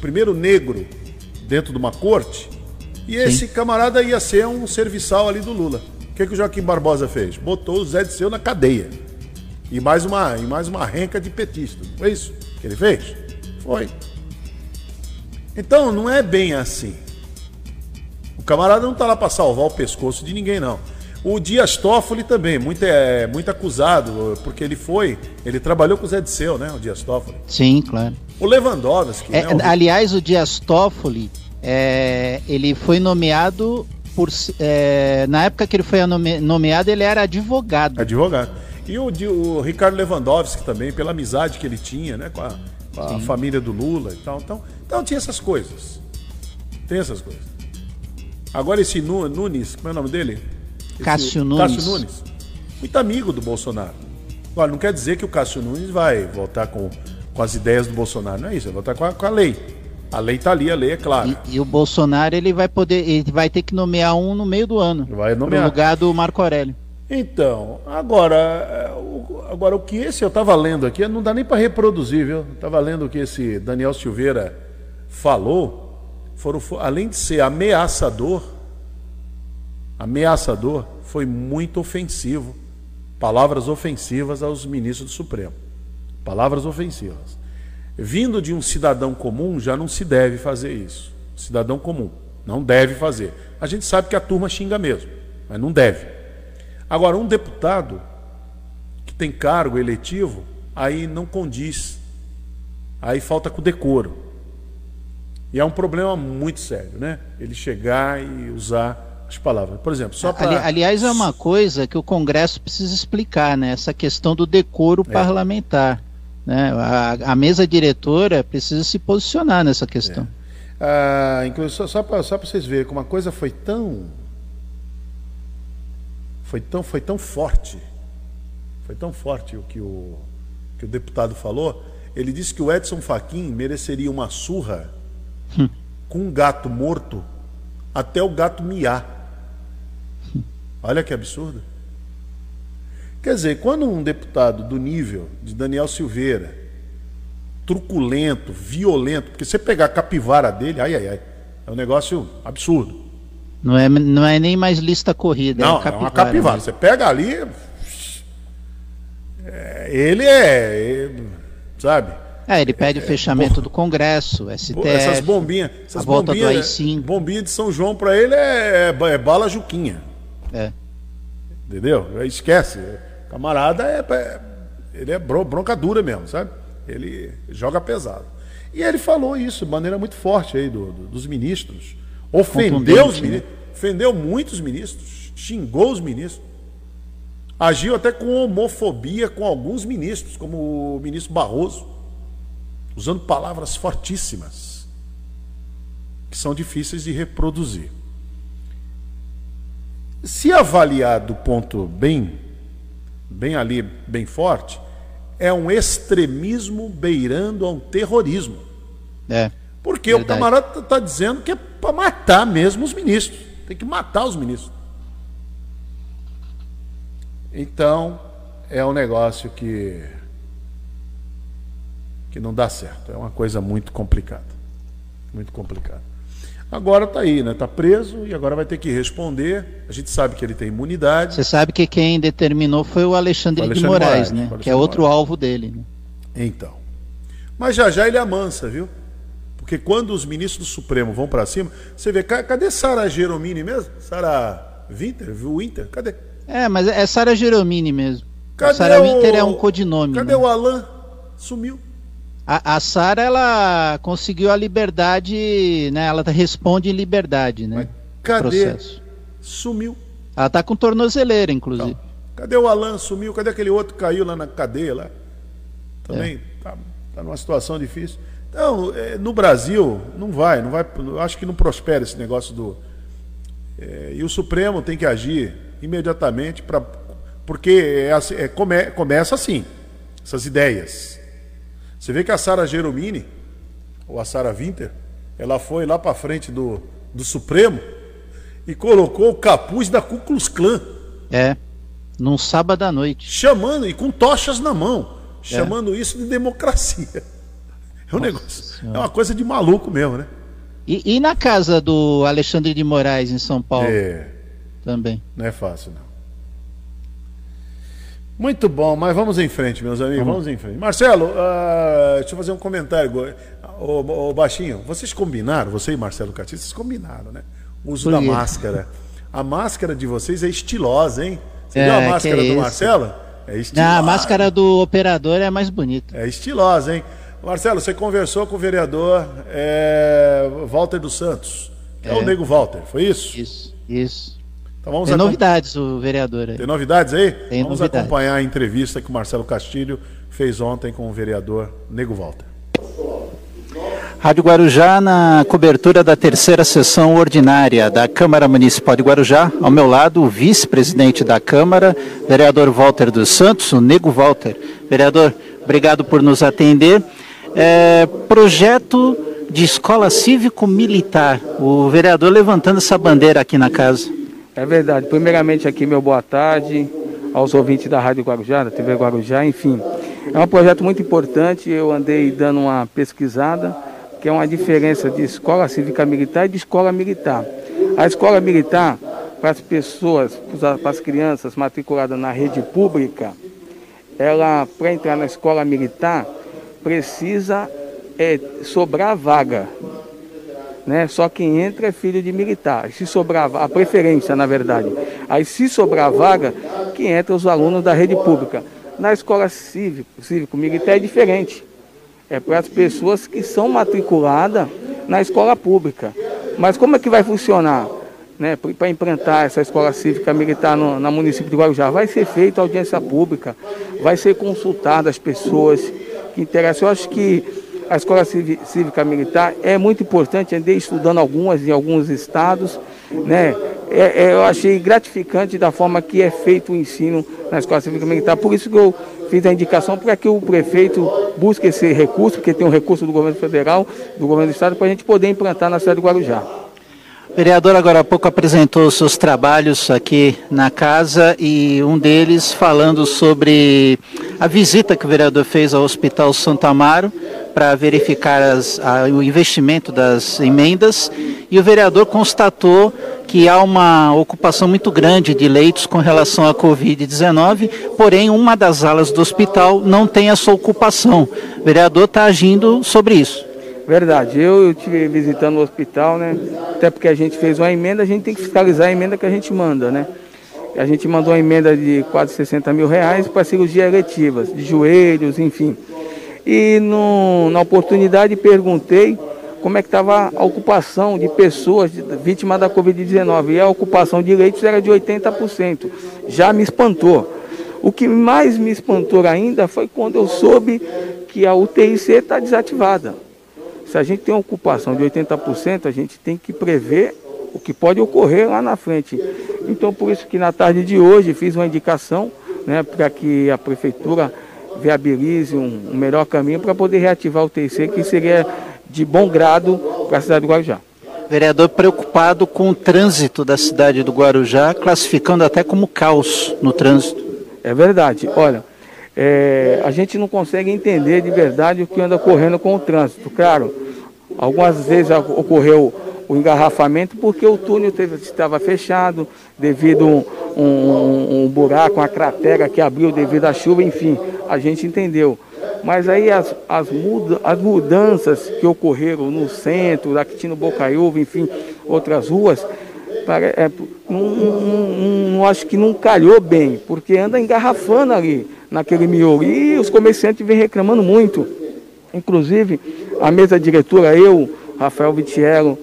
primeiro negro dentro de uma corte, E esse camarada ia ser um serviçal ali do Lula. O que, que o Joaquim Barbosa fez? Botou o Zé Disseu na cadeia. E mais uma, e mais uma renca de petista. Não foi isso que ele fez? Foi. Então não é bem assim. O camarada não está lá para salvar o pescoço de ninguém, não. O Dias Toffoli também, muito, é, muito acusado, porque ele foi, ele trabalhou com o Zé Disseu, né? O Dias Toffoli.
Sim, claro.
O Lewandowski,
É,
né? o-
aliás, o Dias Toffoli, é, ele foi nomeado por. é, na época que ele foi nome- nomeado, ele era advogado.
Advogado. E o, o Ricardo Lewandowski também, pela amizade que ele tinha, né, com a, a família do Lula e tal. Então, então tinha essas coisas. Tem essas coisas. Agora esse Nu- Nunes, como é o nome dele? Esse-
Cássio Nunes.
Cássio Nunes. Muito amigo do Bolsonaro. Agora, não quer dizer que o Cássio Nunes vai voltar com, com as ideias do Bolsonaro. Não é isso, vai voltar com a, com a lei. A lei tá ali, a lei é clara.
E, e o Bolsonaro ele vai poder, ele vai ter que nomear um no meio do ano,
Vai
no
nomear.
lugar do Marco Aurélio.
Então, agora, o- agora o que esse eu estava lendo aqui, não dá nem para reproduzir, viu? Estava lendo o que esse Daniel Silveira falou, foram, fo- além de ser ameaçador, ameaçador, foi muito ofensivo, palavras ofensivas aos ministros do Supremo, palavras ofensivas. Vindo de um cidadão comum, já não se deve fazer isso. Cidadão comum, não deve fazer. A gente sabe que a turma xinga mesmo, mas não deve. Agora, um deputado que tem cargo eletivo, aí não condiz. Aí falta com decoro. E é um problema muito sério, né? Ele chegar e usar as palavras. Por exemplo, só
Ali-
para.
aliás, é uma coisa que o Congresso precisa explicar, né? Essa questão do decoro
É.
parlamentar. Né? A, a mesa diretora precisa se posicionar nessa questão.
Ah, inclusive, só, só para vocês verem como a coisa foi tão. Foi tão, foi tão forte. Foi tão forte o que o, que o deputado falou. Ele disse que o Edson Fachin mereceria uma surra com um gato morto até o gato miar. Olha que absurdo. Quer dizer, quando um deputado do nível de Daniel Silveira, truculento, violento, porque você pegar a capivara dele, ai ai ai, é um negócio absurdo.
Não, é, não é nem mais lista corrida.
Não,
é,
é uma capivara. Você pega ali. é, ele é. é, sabe?
É, ele pede o fechamento do Congresso, STF.
Essas bombinhas. Essas
a volta do
bombinhas,
AI-5.
bombinha de São João pra ele é, é- é bala Juquinha.
É.
Entendeu? Esquece. Camarada é. é- ele é bro- bronca dura mesmo, sabe? Ele joga pesado. E ele falou isso de maneira muito forte aí do- do- dos ministros. Ofendeu os
né?
ministros. Ofendeu muitos ministros. Xingou os ministros. Agiu até com homofobia com alguns ministros, como o ministro Barroso, usando palavras fortíssimas, que são difíceis de reproduzir. Se avaliar do ponto bem, bem ali, bem forte, é um extremismo beirando a um terrorismo.
É.
Porque o
Verdade.
camarada está dizendo que é para matar mesmo os ministros. Tem que matar os ministros. Então, é um negócio que que não dá certo. É uma coisa muito complicada. Muito complicada. Agora tá aí, né? Tá preso e agora vai ter que responder. A gente sabe que ele tem imunidade.
Você sabe que quem determinou foi o Alexandre,
O Alexandre
de Moraes,
Moraes,
né?
Alexandre
Que é outro alvo dele. Né?
Então. Mas já já ele amansa, viu? Porque quando os ministros do Supremo vão para cima, você vê, ca- cadê Sara Geromini mesmo? Sara Winter? Winter? Cadê?
É, mas é Sara Geromini mesmo.
Cadê
Sara
o-
Winter é um codinome.
Cadê
né?
o Alan? Sumiu.
A, a Sara, ela conseguiu a liberdade, né? Ela responde em liberdade, né?
Cadê?
Processo.
Sumiu.
Ela tá com tornozeleira, inclusive.
Cadê o Alan? Sumiu. Cadê aquele outro que caiu lá na cadeia lá? Também tá, tá numa situação difícil. Então, é, no Brasil, não vai, não vai. Acho que não prospera esse negócio do. é, e o Supremo tem que agir imediatamente para. Porque é assim- é, come- começa assim, essas ideias. Você vê que a Sara Geromini, ou a Sara Winter, ela foi lá para frente do, do Supremo e colocou o capuz da Ku Klux Klan
É. Num sábado à noite.
chamando, e com tochas na mão, chamando isso de democracia. É um negócio, é uma coisa de maluco mesmo, né?
E, e na casa do Alexandre de Moraes, em São Paulo,
É,
também.
não é fácil, não. Muito bom, mas vamos em frente, meus amigos, vamos em frente. Marcelo, ah, deixa eu fazer um comentário. Ô, ô, Baixinho, vocês combinaram, você e Marcelo Catins, vocês combinaram, né? O uso
Por
da
quê?
máscara. A máscara de vocês é estilosa, hein? Você
É,
viu a máscara
é
do
isso?
Marcelo? É estilosa.
Ah, a máscara do operador é mais bonita.
É estilosa, hein? Marcelo, você conversou com o vereador é, Walter dos Santos, que é. o
É.
Nego Walter, foi isso?
Isso, isso.
Então vamos
Tem novidades o vereador aí.
Tem novidades aí?
Tem
vamos
novidades.
acompanhar a entrevista que o Marcelo Castilho fez ontem com o vereador Nego Walter.
Rádio Guarujá na cobertura da terceira sessão ordinária da Câmara Municipal de Guarujá. Ao meu lado, o vice-presidente da Câmara, vereador Walter dos Santos, o Nego Walter. Vereador, obrigado por nos atender. É, projeto de escola cívico-militar. O vereador levantando essa bandeira aqui na casa.
É verdade. Primeiramente aqui, meu boa tarde aos ouvintes da Rádio Guarujá, da TV Guarujá, enfim. É um projeto muito importante, eu andei dando uma pesquisada, que é uma diferença de escola cívica militar e de escola militar. A escola militar, para as pessoas, para as crianças matriculadas na rede pública, ela, para entrar na escola militar, precisa é, sobrar vaga né? Só quem entra é filho de militar. Se sobrar a preferência, na verdade. Aí se sobrar vaga, que entra os alunos da rede pública. Na escola cívico, cívico militar é diferente. É para as pessoas que são matriculadas na escola pública. Mas como é que vai funcionar? Né, para implantar essa escola cívica militar no, na município de Guarujá, vai ser feita audiência pública, vai ser consultada as pessoas que interessam. Eu acho que a escola cívica militar é muito importante, andei estudando algumas em alguns estados, né? É- é, eu achei gratificante da forma que é feito o ensino na escola cívica militar, por isso que eu fiz a indicação para que o prefeito busque esse recurso, porque tem um recurso do governo federal, do governo do estado, para a gente poder implantar na cidade de Guarujá.
Vereador agora há pouco apresentou seus trabalhos aqui na casa e um deles falando sobre a visita que o vereador fez ao Hospital Santo Amaro para verificar as- a- o investimento das emendas e o vereador constatou que há uma ocupação muito grande de leitos com relação à Covid-19, porém uma das alas do hospital não tem essa ocupação. O vereador está agindo sobre isso.
Verdade, eu estive visitando o hospital, né? Até porque a gente fez uma emenda, a gente tem que fiscalizar a emenda que a gente manda, né? A gente mandou uma emenda de quase 60 mil reais para cirurgias eletivas, de joelhos, enfim. E no- na oportunidade perguntei como é que estava a ocupação de pessoas vítimas da Covid-19. E a ocupação de leitos era de 80%. Já me espantou. O que mais me espantou ainda foi quando eu soube que a UTIC está desativada. Se a gente tem uma ocupação de 80%, a gente tem que prever o que pode ocorrer lá na frente. Então, por isso que na tarde de hoje fiz uma indicação né, para que a prefeitura viabilize um, um melhor caminho para poder reativar o TIC, que seria de bom grado para a cidade de Guarujá.
Vereador preocupado com o trânsito da cidade do Guarujá, classificando até como caos no trânsito.
É verdade. Olha, é, a gente não consegue entender de verdade o que anda ocorrendo com o trânsito. Claro, algumas vezes ocorreu o engarrafamento porque o túnel teve- estava fechado devido a um, um- um buraco, uma cratera que abriu devido à chuva, enfim, a gente entendeu. Mas aí as, as, muda- as mudanças que ocorreram no centro, da Quitino Bocaiúva, enfim, outras ruas, é, não- não- não acho que não calhou bem, porque anda engarrafando ali naquele miolo. E os comerciantes vêm reclamando muito. Inclusive, a mesa diretora, eu, Rafael Vitiello,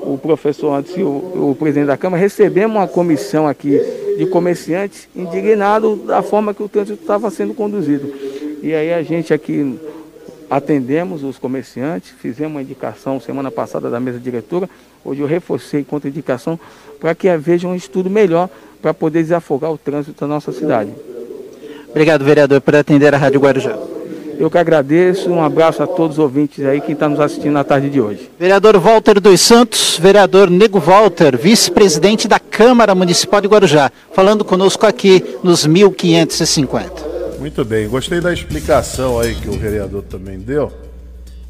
o professor antes e o, o presidente da Câmara, recebemos uma comissão aqui de comerciantes indignados da forma que o trânsito estava sendo conduzido. E aí a gente aqui atendemos os comerciantes, fizemos uma indicação semana passada da mesa diretora, hoje eu reforcei contra indicação para que vejam um estudo melhor para poder desafogar o trânsito da nossa cidade.
Obrigado, vereador, por atender a Rádio Guarujá.
Eu que agradeço, um abraço a todos os ouvintes aí que estão nos assistindo na tarde de hoje.
Vereador Walter dos Santos, vereador Nego Walter, vice-presidente da Câmara Municipal de Guarujá, falando conosco aqui nos 1550.
Muito bem, gostei da explicação aí que o vereador também deu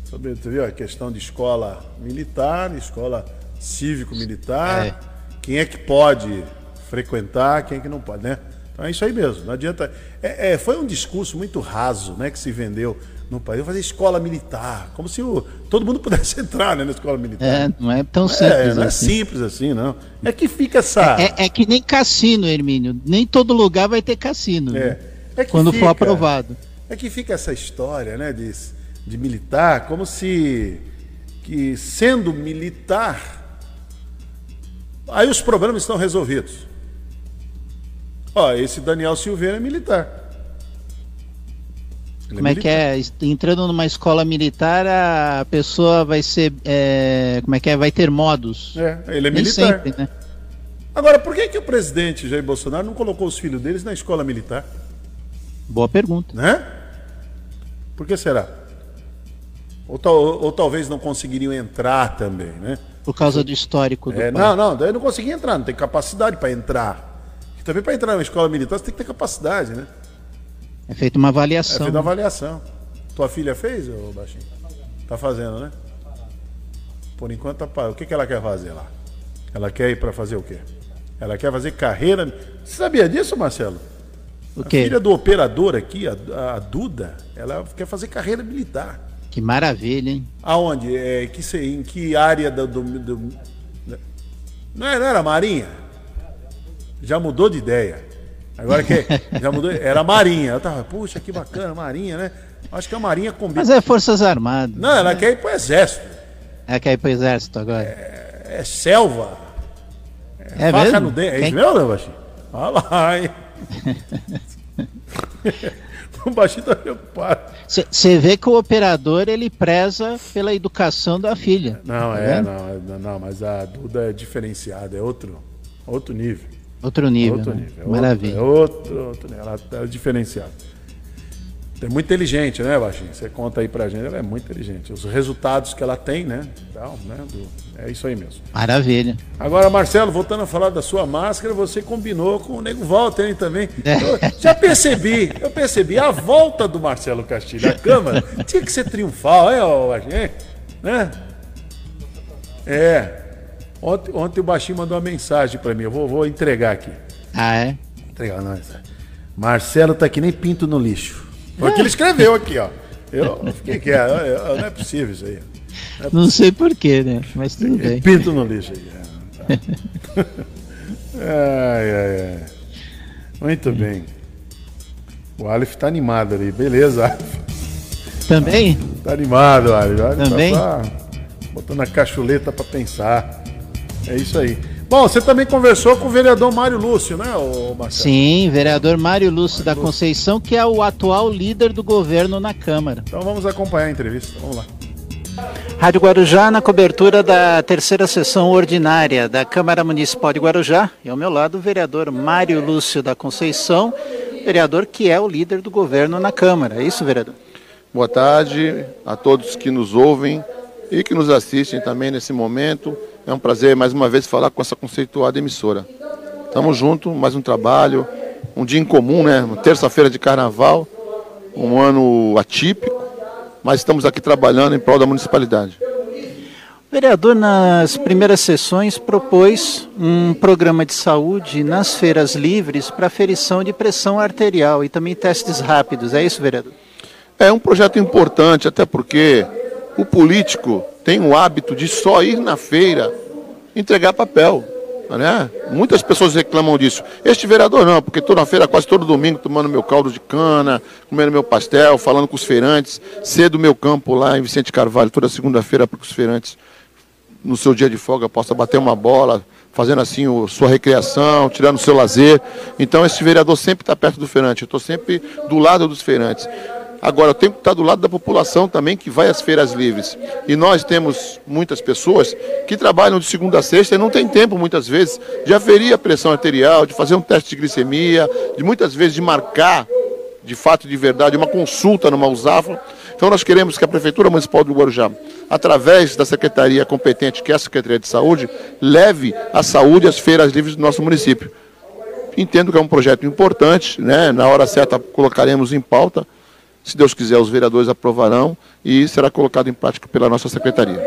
Sobre, viu a questão de escola militar, escola cívico-militar,
É.
quem é que pode frequentar, quem é que não pode, né? Então é isso aí mesmo, não adianta. É, é, foi um discurso muito raso, né, que se vendeu no país. Fazer escola militar, como se o, todo mundo (laughs) pudesse entrar né, na escola militar.
É, não é tão
É,
simples
não é
assim.
simples assim, não. É que fica essa.
É, é que nem cassino, Hermínio. Nem todo lugar vai ter cassino.
É.
né?
É que
Quando
fica-
for aprovado.
É que fica essa história, né, de, de militar, como se que sendo militar, aí os problemas estão resolvidos. Ó, esse Daniel Silveira é militar. Ele
Como é que é? Entrando numa escola militar, a pessoa vai ser. é, como é que é? Vai ter modos.
É, ele é
Nem
militar.
sempre, né?
Agora, por que, que o presidente Jair Bolsonaro não colocou os filhos deles na escola militar?
Boa pergunta.
Né? Por que será? Ou, tal- ou talvez não conseguiriam entrar também, né?
Por causa do histórico do
É, não, não, daí não consegui entrar, não tem capacidade para entrar. Também para entrar numa escola militar você tem que ter capacidade, né?
É feita uma
É
avaliação.
feita uma avaliação. Tua filha fez, ô Baixinho? Tá fazendo, né? Por enquanto tá pa- O que, que ela quer fazer lá? Ela quer ir para fazer o quê? Ela quer fazer carreira. Você sabia disso, Marcelo?
O
A
quê?
filha do operador aqui, a, a Duda, ela quer fazer carreira militar.
Que maravilha, hein?
Aonde? É, que, em que área do. do, do- não, era, não era Marinha? Já mudou de ideia. Agora que. (laughs) Já mudou. Era Marinha. Eu tava, puxa, que bacana, Marinha, né? Acho que a Marinha combina.
Mas é Forças Armadas.
Não, ela quer ir pro exército.
É que ir pro exército agora.
É selva.
É,
faca
mesmo?
no dente. É
Quem-
isso mesmo, Baixinho? Olha lá, hein? (laughs) o Baixinho tá preocupado.
Você vê que o operador ele preza pela educação da filha.
Não,
Tá
é, não, é- não, mas a Duda é diferenciada, é outro, outro nível.
Outro nível.
outro
né?
nível.
Maravilha.
Outro, é outro, outro nível. Ela é diferenciada. É muito inteligente, né, Baixinho? Você conta aí pra gente, ela é muito inteligente. Os resultados que ela tem, né? Tal, né do- é isso aí mesmo.
Maravilha.
Agora, Marcelo, voltando a falar da sua máscara, você combinou com o Nego Walter hein, também.
É.
Eu já percebi, eu percebi. A volta do Marcelo Castilho à Câmara tinha que ser triunfal, é, ô, Baixinho? Hein? Né? É. Ontem, ontem o Baixinho mandou uma mensagem pra mim, eu vou, vou entregar aqui.
Ah, é?
Entregar, não, essa- Marcelo tá que nem pinto no lixo. Foi o que ele (laughs) escreveu aqui, ó. Eu fiquei quieto, eu- eu- não é possível isso aí.
Não sei porquê, né? Mas tudo bem.
Pinto no lixo aí. é, (laughs) tá. (laughs) ai, ai, ai. Muito bem. O Aleph tá animado ali. Beleza, Aleph.
Também?
Tá animado, Aleph. Aleph
Também?
Tá, tá botando a cachuleta pra pensar. É isso aí. Bom, você também conversou com o vereador Mário Lúcio, né, Marcelo?
Sim, vereador Mário Lúcio da Conceição, que é o atual líder do governo na Câmara.
Então vamos acompanhar a entrevista. Vamos lá.
Rádio Guarujá na cobertura da terceira sessão ordinária da Câmara Municipal de Guarujá. E ao meu lado o vereador Mário Lúcio da Conceição, vereador que é o líder do governo na Câmara. É isso, vereador?
Boa tarde a todos que nos ouvem e que nos assistem também nesse momento. É um prazer mais uma vez falar com essa conceituada emissora. Estamos juntos, mais um trabalho, um dia em comum, né? Terça-feira de carnaval, um ano atípico, mas estamos aqui trabalhando em prol da municipalidade.
O vereador, nas primeiras sessões, propôs um programa de saúde nas feiras livres para aferição de pressão arterial e também testes rápidos. É isso, vereador?
É um projeto importante, até porque o político tem o hábito de só ir na feira entregar papel. Né? Muitas pessoas reclamam disso. Este vereador não, porque estou na feira quase todo domingo tomando meu caldo de cana, comendo meu pastel, falando com os feirantes, cedo do meu campo lá em Vicente Carvalho, toda segunda-feira para que os feirantes, no seu dia de folga, possa bater uma bola, fazendo assim o, sua recreação, tirando o seu lazer. Então esse vereador sempre está perto do feirante, eu estou sempre do lado dos feirantes. Agora, eu tenho que estar do lado da população também que vai às feiras livres. E nós temos muitas pessoas que trabalham de segunda a sexta e não tem tempo, muitas vezes, de aferir a pressão arterial, de fazer um teste de glicemia, de muitas vezes de marcar, de fato de verdade, uma consulta numa USAFA. Então, nós queremos que a Prefeitura Municipal do Guarujá, através da secretaria competente, que é a Secretaria de Saúde, leve a saúde às feiras livres do nosso município. Entendo que é um projeto importante, né? na hora certa colocaremos em pauta Se Deus quiser, os vereadores aprovarão e será colocado em prática pela nossa secretaria.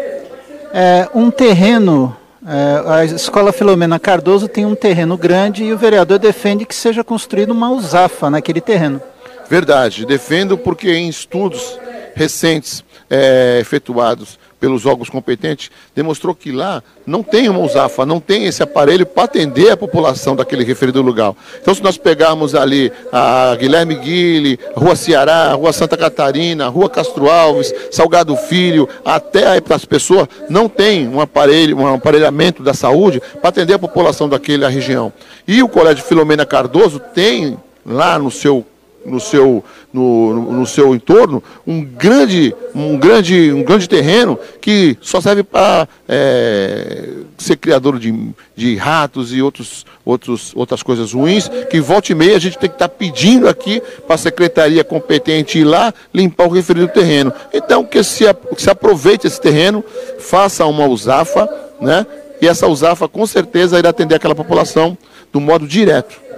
É, um terreno, é, a Escola Filomena Cardoso tem um terreno grande e o vereador defende que seja construído uma usafa naquele terreno.
Verdade, defendo porque em estudos recentes é, efetuados pelos órgãos competentes, demonstrou que lá não tem uma usafa, não tem esse aparelho para atender a população daquele referido lugar. Então, se nós pegarmos ali a Guilherme Guille, Rua Ceará, Rua Santa Catarina, Rua Castro Alves, Salgado Filho, até aí para as pessoas, não tem um aparelho, um aparelhamento da saúde para atender a população daquela região. E o Colégio Filomena Cardoso tem lá no seu no seu, no, no, seu entorno um grande, um, grande, um grande terreno que só serve para é, ser criador de, de ratos e outros, outros, outras coisas ruins, que volta e meia a gente tem que estar tá pedindo aqui para a secretaria competente ir lá limpar o referido terreno. Então que se, que se aproveite esse terreno, faça uma usafa, né? E essa usafa com certeza irá atender aquela população do modo direto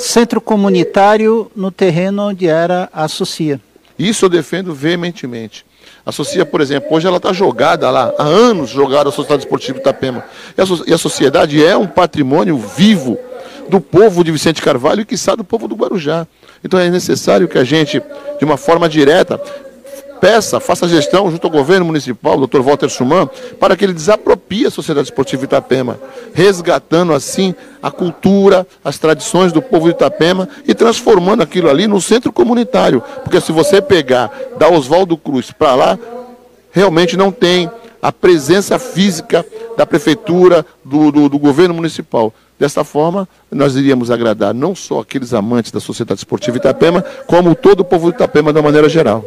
centro comunitário no terreno onde era a Socia.
Isso eu defendo veementemente. A Socia, por exemplo, hoje ela está jogada lá, há anos jogada a Sociedade Esportiva Itapema. E a, e a sociedade é um patrimônio vivo do povo de Vicente Carvalho e, quiçá, do povo do Guarujá. Então é necessário que a gente, de uma forma direta, peça, faça gestão junto ao governo municipal, Dr. Walter Suman, para que ele desapropie a Sociedade Esportiva Itapema, resgatando assim a cultura, as tradições do povo de Itapema e transformando aquilo ali no centro comunitário. Porque se você pegar da Oswaldo Cruz para lá, realmente não tem a presença física da prefeitura, do, do, do governo municipal. Desta forma, nós iríamos agradar não só aqueles amantes da Sociedade Esportiva Itapema, como todo o povo de Itapema de uma maneira geral.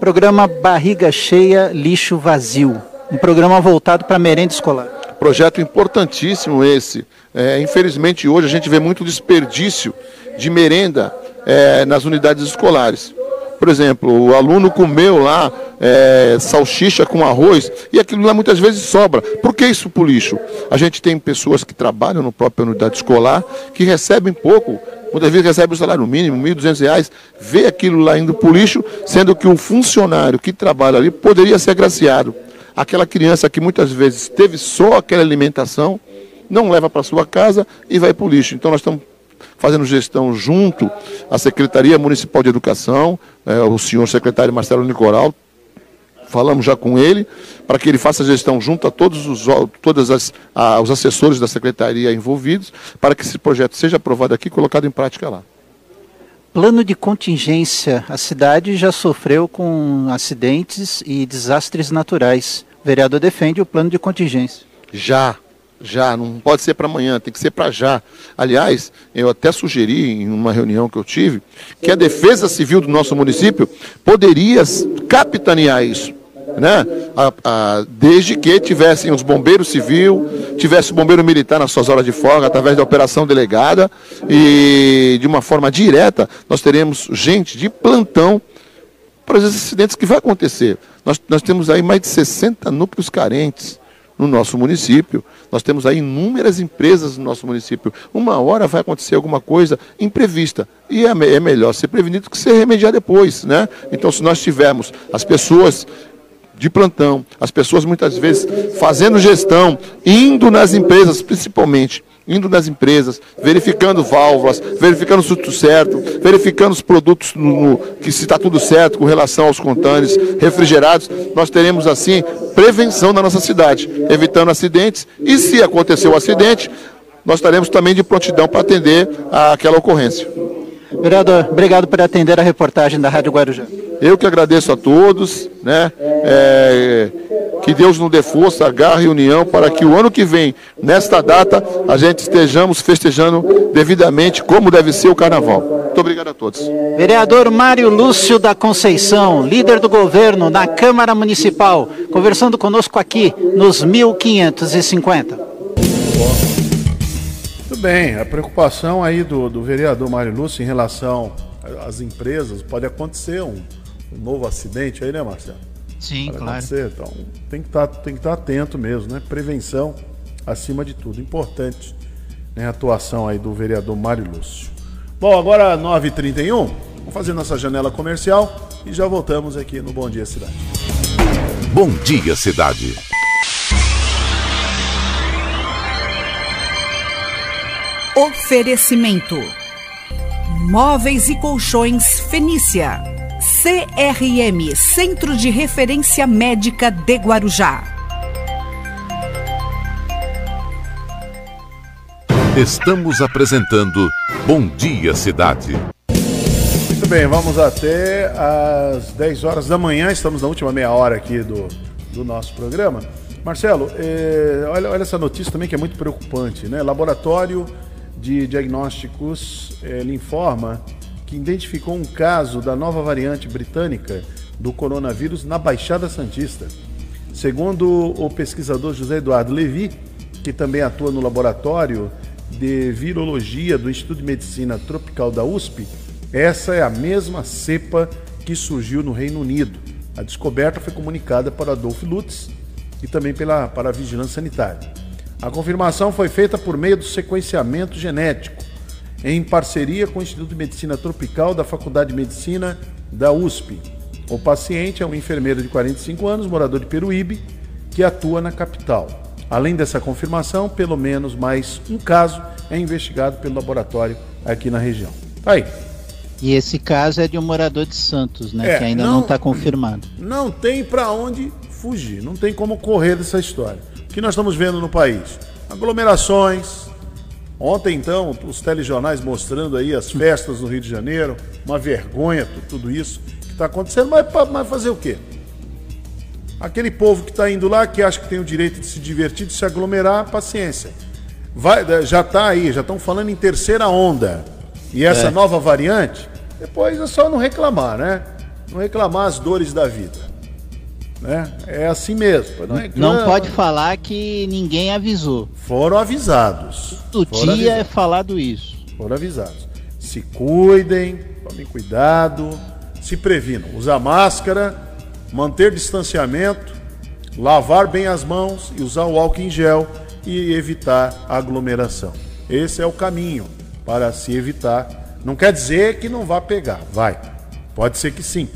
Programa Barriga Cheia, Lixo Vazio. Um programa voltado para merenda escolar.
Projeto importantíssimo esse. É, infelizmente, hoje a gente vê muito desperdício de merenda é, nas unidades escolares. Por exemplo, o aluno comeu lá é, salsicha com arroz e aquilo lá muitas vezes sobra. Por que isso para o lixo? A gente tem pessoas que trabalham na própria unidade escolar que recebem pouco muitas vezes recebe o salário mínimo, R$ 1.200, vê aquilo lá indo para o lixo, sendo que o funcionário que trabalha ali poderia ser agraciado. Aquela criança que muitas vezes teve só aquela alimentação, não leva para sua casa e vai para o lixo. Então nós estamos fazendo gestão junto à Secretaria Municipal de Educação, é, o senhor secretário Marcelo Nicoral, falamos já com ele, para que ele faça a gestão junto a todos os, todas as, a, os assessores da secretaria envolvidos, para que esse projeto seja aprovado aqui e colocado em prática lá.
Plano de contingência. A cidade já sofreu com acidentes e desastres naturais. O vereador defende o plano de contingência.
Já, já, não pode ser para amanhã, tem que ser para já. Aliás, eu até sugeri em uma reunião que eu tive que a Defesa Civil do nosso município poderia capitanear isso. Né? A, a, desde que tivessem os bombeiros civil, tivesse o bombeiro militar nas suas horas de folga, através da operação delegada, e de uma forma direta, nós teremos gente de plantão para os acidentes que vai acontecer. Nós, nós temos aí mais de 60 núcleos carentes no nosso município. Nós temos aí inúmeras empresas no nosso município. Uma hora vai acontecer alguma coisa imprevista. E é, é melhor ser prevenido do que ser remediar depois. Né? Então, se nós tivermos as pessoas de plantão, as pessoas muitas vezes fazendo gestão, indo nas empresas, principalmente, indo nas empresas, verificando válvulas, verificando se tudo certo, verificando os produtos no, no, que se está tudo certo com relação aos contâneos refrigerados, nós teremos assim prevenção na nossa cidade, evitando acidentes e se acontecer o um acidente, nós estaremos também de prontidão para atender aquela ocorrência.
Vereador, obrigado por atender a reportagem da Rádio Guarujá.
Eu que agradeço a todos, né? É, que Deus nos dê força, garra e união para que o ano que vem, nesta data, a gente estejamos festejando devidamente como deve ser o carnaval. Muito obrigado a todos.
Vereador Mário Lúcio da Conceição, líder do governo na Câmara Municipal, conversando conosco aqui nos 1550.
Muito bem, a preocupação aí do, do vereador Mário Lúcio em relação às empresas, pode acontecer um, um novo acidente aí, né, Marcelo?
Sim,
pode
claro.
Acontecer. Então tem que estar tá, tem que estar tá atento mesmo, né? Prevenção acima de tudo. Importante né? a atuação aí do vereador Mário Lúcio. Bom, agora 9h31, vamos fazer nossa janela comercial e já voltamos aqui no Bom Dia Cidade.
Bom Dia Cidade.
Oferecimento: Móveis e Colchões Fenícia. CRM Centro de Referência Médica de Guarujá.
Estamos apresentando Bom Dia Cidade.
Muito bem, vamos até às 10 horas da manhã. Estamos na última meia hora aqui do, do nosso programa. Marcelo, eh, olha, olha essa notícia também que é muito preocupante, né? Laboratório de Diagnósticos eh, ele informa que identificou um caso da nova variante britânica do coronavírus na Baixada Santista. Segundo o pesquisador José Eduardo Levi, que também atua no laboratório de virologia do Instituto de Medicina Tropical da USP, essa é a mesma cepa que surgiu no Reino Unido. A descoberta foi comunicada para Adolf Lutz e também pela, para a Vigilância Sanitária. A confirmação foi feita por meio do sequenciamento genético, em parceria com o Instituto de Medicina Tropical da Faculdade de Medicina da USP. O paciente é um enfermeiro de 45 anos, morador de Peruíbe, que atua na capital. Além dessa confirmação, pelo menos mais um caso é investigado pelo laboratório aqui na região. Tá aí.
E esse caso é de um morador de Santos, né?
É,
que ainda
não-
não está confirmado.
Não tem para onde fugir, não tem como correr dessa história. O que nós estamos vendo no país? Aglomerações. Ontem, então, os telejornais mostrando aí as festas no Rio de Janeiro, uma vergonha tu- tudo isso que está acontecendo, mas, mas fazer o quê? Aquele povo que está indo lá, que acha que tem o direito de se divertir, de se aglomerar, paciência. Vai, já está aí, já estão falando em terceira onda. E essa
É.
nova variante, depois é só não reclamar, né? Não reclamar as dores da vida. Né? É assim mesmo. Não, reclama.
Não pode falar que ninguém avisou.
Foram avisados.
Do
Foram
dia é
avisados.
falado isso.
Foram avisados. Se cuidem, tomem cuidado, se previnam. Usar máscara, manter distanciamento, lavar bem as mãos e usar o álcool em gel e evitar aglomeração. Esse é o caminho para se evitar. Não quer dizer que não vá pegar, vai. Pode ser que sim.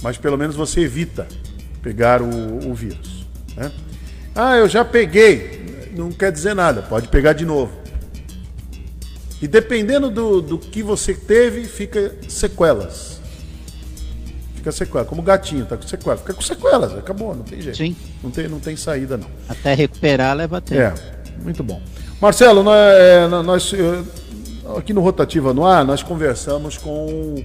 Mas pelo menos você evita pegar o, o vírus. né? Ah, eu já peguei. Não quer dizer nada, pode pegar de novo. E dependendo do, do que você teve, fica sequelas. Fica sequela. Como o gatinho, tá com sequelas. Fica com sequelas, acabou, não tem jeito.
Sim.
Não tem, não tem saída, não.
Até recuperar leva tempo.
É, muito bom. Marcelo, nós, é, nós, eh, aqui no Rotativa no Ar, nós conversamos com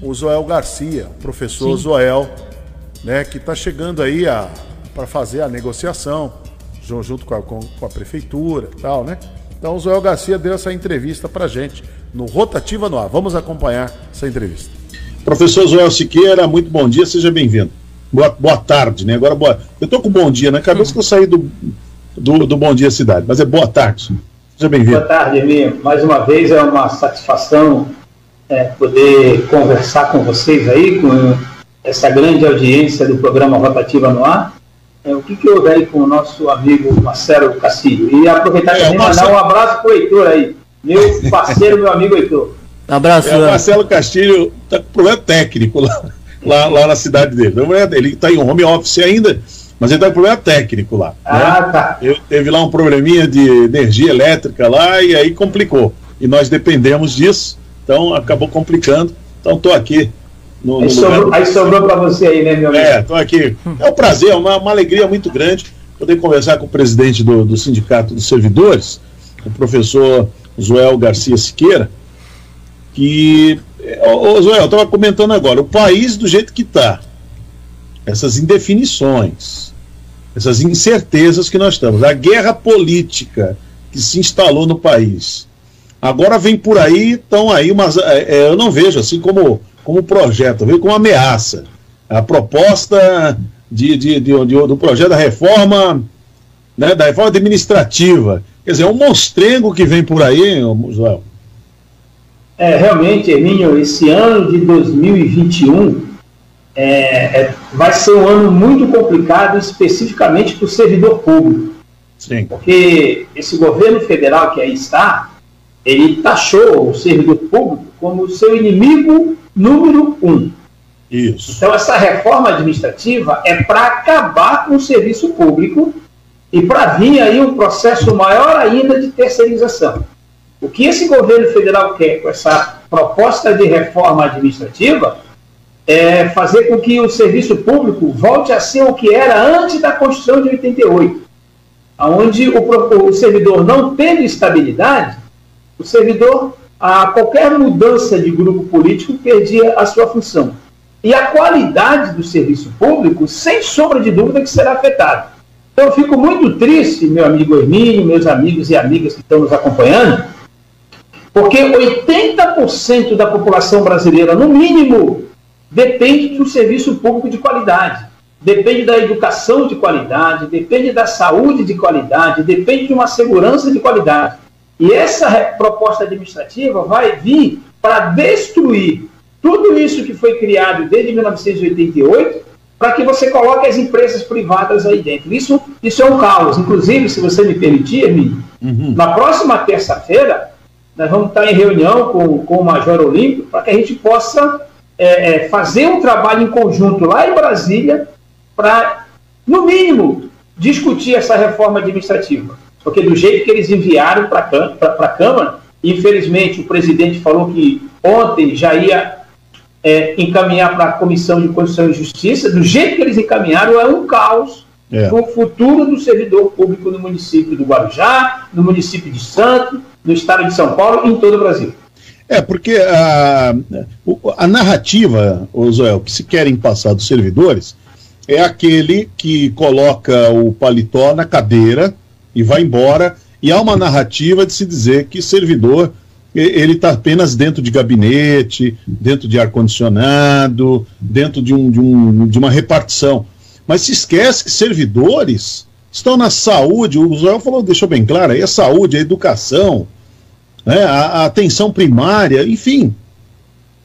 o Zoel Garcia, professor
Sim.
Zoel, né, que está chegando aí para fazer a negociação ju- junto com a, com, com a prefeitura e tal, né? Então o Zoel Garcia deu essa entrevista para gente no Rotativa no Ar. Vamos acompanhar essa entrevista.
Professor Joel Siqueira, muito bom dia, seja bem-vindo. Boa, boa tarde, né? Agora, boa. Eu tô com bom dia na cabeça que eu saí do, do, do Bom Dia Cidade, mas é boa tarde. Seja bem-vindo.
Boa tarde, Eminho. Mais uma vez é uma satisfação é, poder conversar com vocês aí, com essa grande audiência do programa Rotativa no Ar. É, o que, que houve aí com o nosso amigo Marcelo Castilho? E aproveitar
É,
também
o
mandar um abraço pro Heitor aí, meu parceiro, meu amigo Heitor.
Abraço,
É, o Marcelo Castilho está com problema técnico lá, lá, lá na cidade dele. É- Ele está em home office ainda, mas ele está com problema técnico lá.
Ah,
né?
tá.
Eu- teve lá um probleminha de energia elétrica lá e aí complicou. E nós dependemos disso, então acabou complicando. Então estou aqui no,
Aí
no
sobrou, aí sobrou para você aí, né, meu amigo?
É, estou aqui. É um prazer, é uma, uma alegria muito grande poder conversar com o presidente do, do Sindicato dos Servidores, o professor Joel Garcia Siqueira, que. Ô, ô, Joel, eu estava comentando agora, o país do jeito que está, essas indefinições, essas incertezas que nós estamos, a guerra política que se instalou no país. Agora vem por aí, estão aí umas. é, é, eu não vejo assim como, como projeto, eu vejo como ameaça. A proposta de, de, de- de- do projeto da reforma, né, da reforma administrativa. Quer dizer, é um monstrengo que vem por aí, Joel.
É, realmente, Hermínio, esse ano de 2021 é, é, vai ser um ano muito complicado, especificamente para o servidor público.
Sim.
Porque esse governo federal que aí está, ele taxou o servidor público como seu inimigo número um.
Isso.
Então, essa reforma administrativa é para acabar com o serviço público e para vir aí um processo maior ainda de terceirização. O que esse governo federal quer com essa proposta de reforma administrativa é fazer com que o serviço público volte a ser o que era antes da Constituição de 88, onde o, o servidor não tendo estabilidade, o servidor, a qualquer mudança de grupo político, perdia a sua função. E a qualidade do serviço público, sem sombra de dúvida, que será afetada. Então, eu fico muito triste, meu amigo Hermínio, meus amigos e amigas que estão nos acompanhando, porque 80% da população brasileira, no mínimo, depende de um serviço público de qualidade. Depende da educação de qualidade, depende da saúde de qualidade, depende de uma segurança de qualidade. E essa proposta administrativa vai vir para destruir tudo isso que foi criado desde 1988 para que você coloque as empresas privadas aí dentro. Isso, isso é um caos. Inclusive, se você me permitir, Emílio, uhum. na próxima terça-feira, nós vamos estar em reunião com, com o Major Olímpio para que a gente possa é, é, fazer um trabalho em conjunto lá em Brasília para, no mínimo, discutir essa reforma administrativa. Porque do jeito que eles enviaram para a Câmara, infelizmente o presidente falou que ontem já ia é, encaminhar para a Comissão de Constituição e Justiça, do jeito que eles encaminharam, é um caos é. no futuro do servidor público no município do Guarujá, no município de Santos, no estado de São Paulo e em todo o Brasil.
É, porque a, a narrativa, Zoel, que se querem passar dos servidores é aquele que coloca o paletó na cadeira e vai embora, e há uma narrativa de se dizer que servidor ele está apenas dentro de gabinete, dentro de ar-condicionado, dentro de, um, de, um, de uma repartição. Mas se esquece que servidores estão na saúde, o Joel falou, deixou bem claro, aí a saúde, a educação, né, a, a atenção primária, enfim,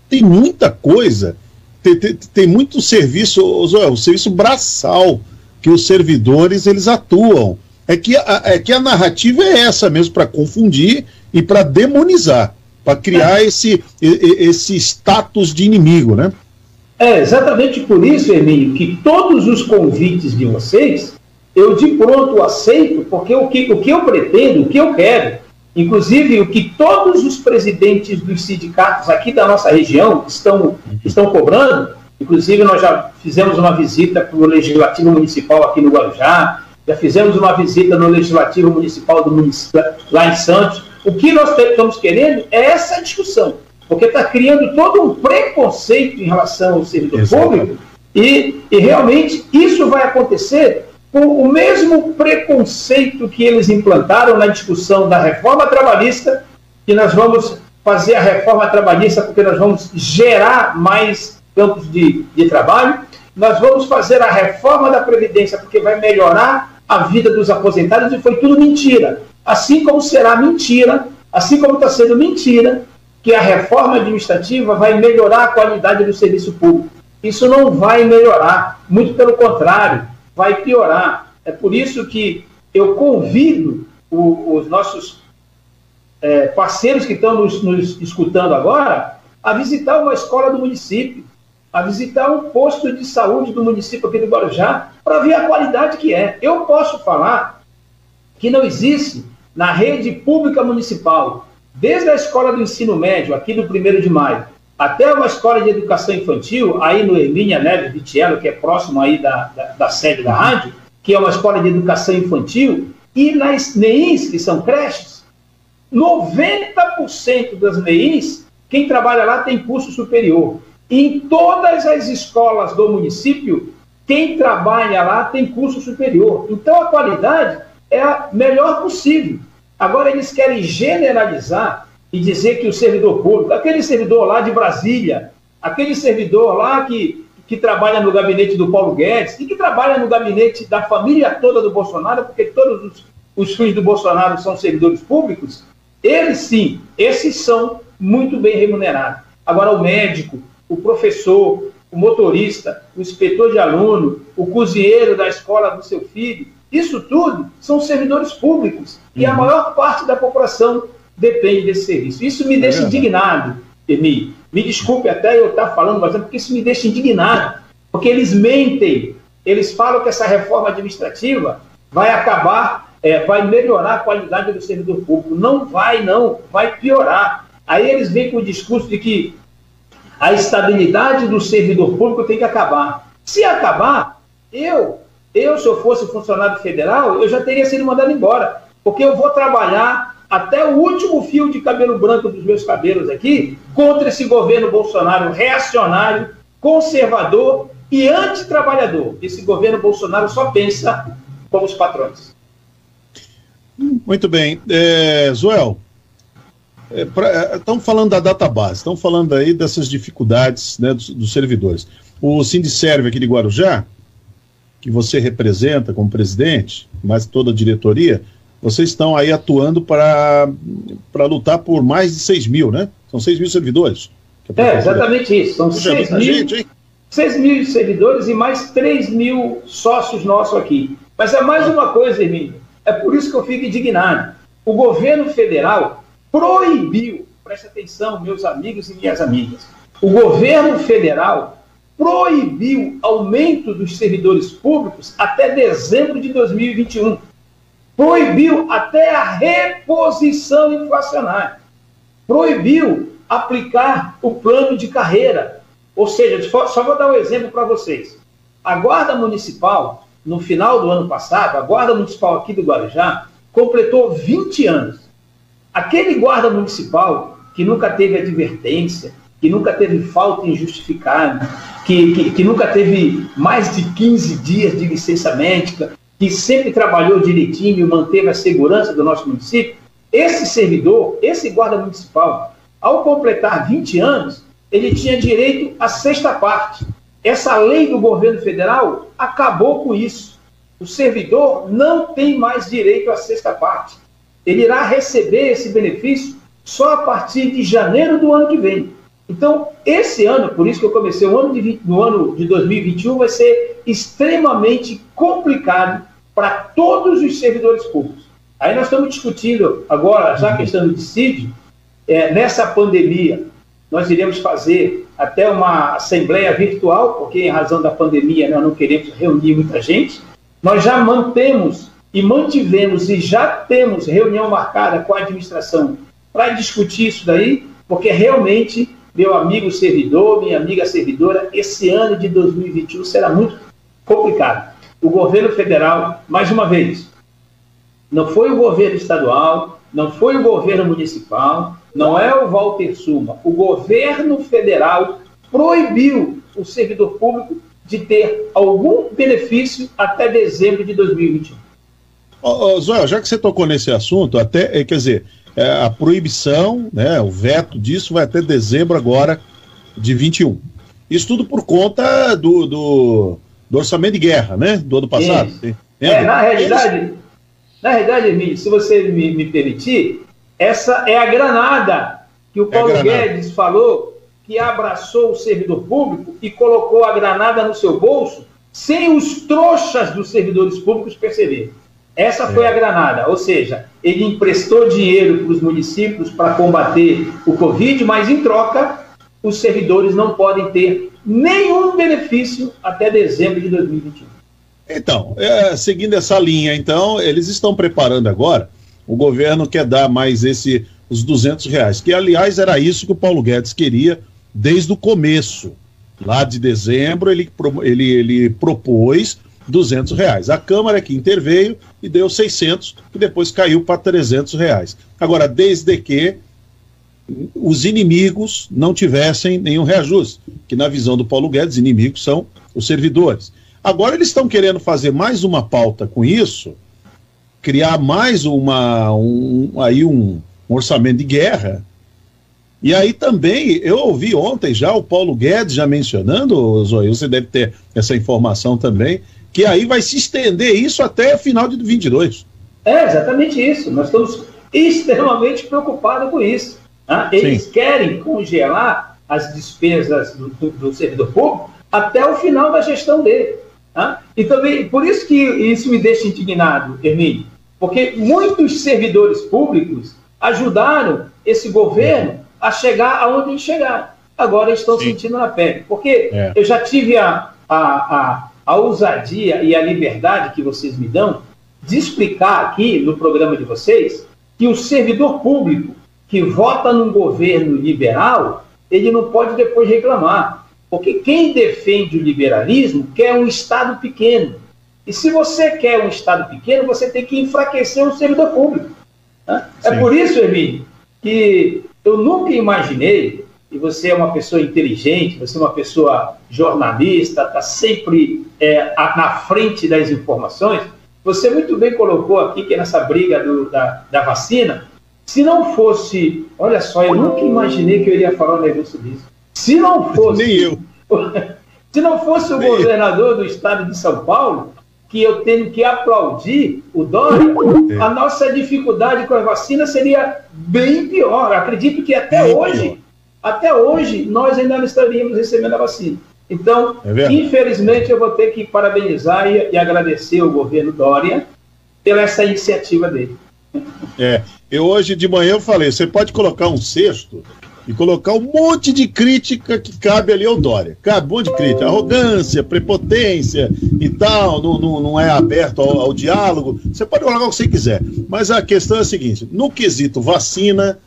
tem muita coisa, tem, tem, tem muito serviço, o serviço braçal que os servidores eles atuam. É que a, é que a narrativa é essa mesmo, para confundir e para demonizar, para criar é. esse, esse status de inimigo, né?
É exatamente por isso, Emílio, que todos os convites de vocês eu de pronto aceito, porque o que, o que eu pretendo, o que eu quero, inclusive o que todos os presidentes dos sindicatos aqui da nossa região estão, estão cobrando, inclusive nós já fizemos uma visita para o Legislativo Municipal aqui no Guarujá, já fizemos uma visita no Legislativo Municipal do município, lá em Santos. O que nós estamos querendo é essa discussão, porque está criando todo um preconceito em relação ao servidor público. E, e realmente isso vai acontecer com o mesmo preconceito que eles implantaram na discussão da reforma trabalhista, que nós vamos fazer a reforma trabalhista porque nós vamos gerar mais campos de, de trabalho, nós vamos fazer a reforma da Previdência porque vai melhorar a vida dos aposentados e foi tudo mentira. Assim como será mentira, assim como está sendo mentira, que a reforma administrativa vai melhorar a qualidade do serviço público. Isso não vai melhorar, muito pelo contrário, vai piorar. É por isso que eu convido o, os nossos é, parceiros que estão nos, nos escutando agora a visitar uma escola do município, a visitar um posto de saúde do município aqui do Guarujá para ver a qualidade que é. Eu posso falar que não existe na rede pública municipal, desde a escola do ensino médio, aqui do 1 de maio, até uma escola de educação infantil, aí no Emília Neves Vitiello, que é próximo aí da, da, da, sede da rádio, que é uma escola de educação infantil, e nas NEIs, que são creches, 90% das NEIs, quem trabalha lá tem curso superior. Em todas as escolas do município, quem trabalha lá tem curso superior. Então a qualidade é a melhor possível. Agora eles querem generalizar e dizer que o servidor público, aquele servidor lá de Brasília, aquele servidor lá que, que trabalha no gabinete do Paulo Guedes e que trabalha no gabinete da família toda do Bolsonaro, porque todos os, os filhos do Bolsonaro são servidores públicos, eles sim, esses são muito bem remunerados. Agora o médico, o professor, o motorista, o inspetor de aluno, o cozinheiro da escola do seu filho, isso tudo são servidores públicos. E a uhum. maior parte da população depende desse serviço. Isso me deixa
verdade.
indignado, Emi. Me desculpe até eu estar falando bastante, porque isso me deixa indignado. Porque eles mentem, eles falam que essa reforma administrativa vai acabar, é, vai melhorar a qualidade do servidor público. Não vai, não, vai piorar. Aí eles vêm com o discurso de que a estabilidade do servidor público tem que acabar. Se acabar, eu, eu se eu fosse funcionário federal, eu já teria sido mandado embora, porque eu vou trabalhar até o último fio de cabelo branco dos meus cabelos aqui contra esse governo Bolsonaro reacionário, conservador e antitrabalhador. Esse governo Bolsonaro só pensa como os patrões.
Muito bem. É, Joel, estamos falando da database, estamos falando aí dessas dificuldades né, dos, dos servidores. O Sindicerve aqui de Guarujá, que você representa como presidente, mas toda a diretoria, vocês estão aí atuando para lutar por mais de 6 mil, né? São 6 mil servidores.
É,
prefeitura-
exatamente isso. São
Puxa,
6
muita
mil,
gente, hein?
6 mil servidores e mais 3 mil sócios nossos aqui. Mas é mais uma coisa, Emílio. É por isso que eu fico indignado. O governo federal proibiu, preste atenção, meus amigos e minhas amigas, o governo federal proibiu aumento dos servidores públicos até dezembro de 2021. Proibiu até a reposição inflacionária. Proibiu aplicar o plano de carreira. Ou seja, só vou dar um exemplo para vocês. A Guarda Municipal, no final do ano passado, a Guarda Municipal aqui do Guarujá, completou 20 anos. Aquele guarda municipal que nunca teve advertência, que nunca teve falta injustificada, que, que, que nunca teve mais de 15 dias de licença médica, que sempre trabalhou direitinho e manteve a segurança do nosso município, esse servidor, esse guarda municipal, ao completar 20 anos, ele tinha direito à sexta parte. Essa lei do governo federal acabou com isso. O servidor não tem mais direito à sexta parte. Ele irá receber esse benefício só a partir de janeiro do ano que vem. Então, esse ano, por isso que eu comecei o ano de, 20 no ano de 2021, vai ser extremamente complicado para todos os servidores públicos. Aí nós estamos discutindo agora, já a questão do dissídio, é, nessa pandemia, nós iremos fazer até uma assembleia virtual, porque em razão da pandemia nós não queremos reunir muita gente. Nós já mantemos e mantivemos e já temos reunião marcada com a administração para discutir isso daí, porque realmente, meu amigo servidor, minha amiga servidora, esse ano de 2021 será muito complicado. O governo federal, mais uma vez, não foi o governo estadual, não foi o governo municipal, não é o Walter Suma. O governo federal proibiu o servidor público de ter algum benefício até dezembro de 2021.
Ô, Zoel, já que você tocou nesse assunto, até, eh, quer dizer, eh, a proibição, né, o veto disso vai até dezembro agora de 21. Isso tudo por conta do, do, do orçamento de guerra, né, do ano passado.
É, na realidade, na realidade, Emílio, se você me, me permitir, essa é a granada que o Paulo
granada.
Guedes falou que abraçou o servidor público e colocou a granada no seu bolso sem os trouxas dos servidores públicos perceberem. Essa foi a granada, ou seja, ele emprestou dinheiro para os municípios para combater o Covid, mas em troca, os servidores não podem ter nenhum benefício até dezembro de 2021.
Então, é, seguindo essa linha, então, eles estão preparando agora, o governo quer dar mais esse, os 200 reais, que aliás era isso que o Paulo Guedes queria desde o começo. Lá de dezembro ele, ele, ele propôs 200 reais. A Câmara que interveio e deu 600, que depois caiu para 300 reais. Agora, desde que os inimigos não tivessem nenhum reajuste, que na visão do Paulo Guedes, inimigos são os servidores. Agora eles estão querendo fazer mais uma pauta com isso, criar mais uma, um, aí um, um orçamento de guerra. E aí também, eu ouvi ontem já o Paulo Guedes já mencionando, Zoe, você deve ter essa informação também, que aí vai se estender isso até final de 22.
É exatamente isso. Nós estamos extremamente preocupados com isso. né? Eles
Sim.
querem congelar as despesas do, do- do servidor público até o final da gestão dele. né? E também, por isso que isso me deixa indignado, Hermínio, porque muitos servidores públicos ajudaram esse governo a chegar aonde chegar. Agora estão
Sim.
sentindo na pele. Porque
É.
eu já tive a, a, a, a ousadia e a liberdade que vocês me dão de explicar aqui no programa de vocês que o servidor público que vota num governo liberal, ele não pode depois reclamar. Porque quem defende o liberalismo quer um Estado pequeno. E se você quer um Estado pequeno, você tem que enfraquecer o servidor público. né? É por isso, Hermínio, que eu nunca imaginei, e você é uma pessoa inteligente, você é uma pessoa jornalista, está sempre é, na frente das informações. Você muito bem colocou aqui que nessa briga do- da, da vacina, se não fosse, olha só, eu nunca imaginei que eu iria falar um negócio disso. Se não fosse.
Nem eu. (laughs)
Se não fosse o
Nem eu.
governador do estado de São Paulo, que eu tenho que aplaudir o Dória,
É.
a nossa dificuldade com a vacina seria bem pior. Acredito que até
Bem
hoje,
pior.
Até hoje, nós ainda não estaríamos recebendo a vacina. Então,
É
infelizmente, eu vou ter que parabenizar e, e agradecer o governo Dória pela essa iniciativa dele.
É, eu hoje de manhã eu falei, você pode colocar um cesto e colocar um monte de crítica que cabe ali ao Dória. Cabe um monte de crítica, arrogância, prepotência e tal, não, não, não é aberto ao, ao diálogo. Você pode colocar o que você quiser. Mas a questão é a seguinte: no quesito vacina,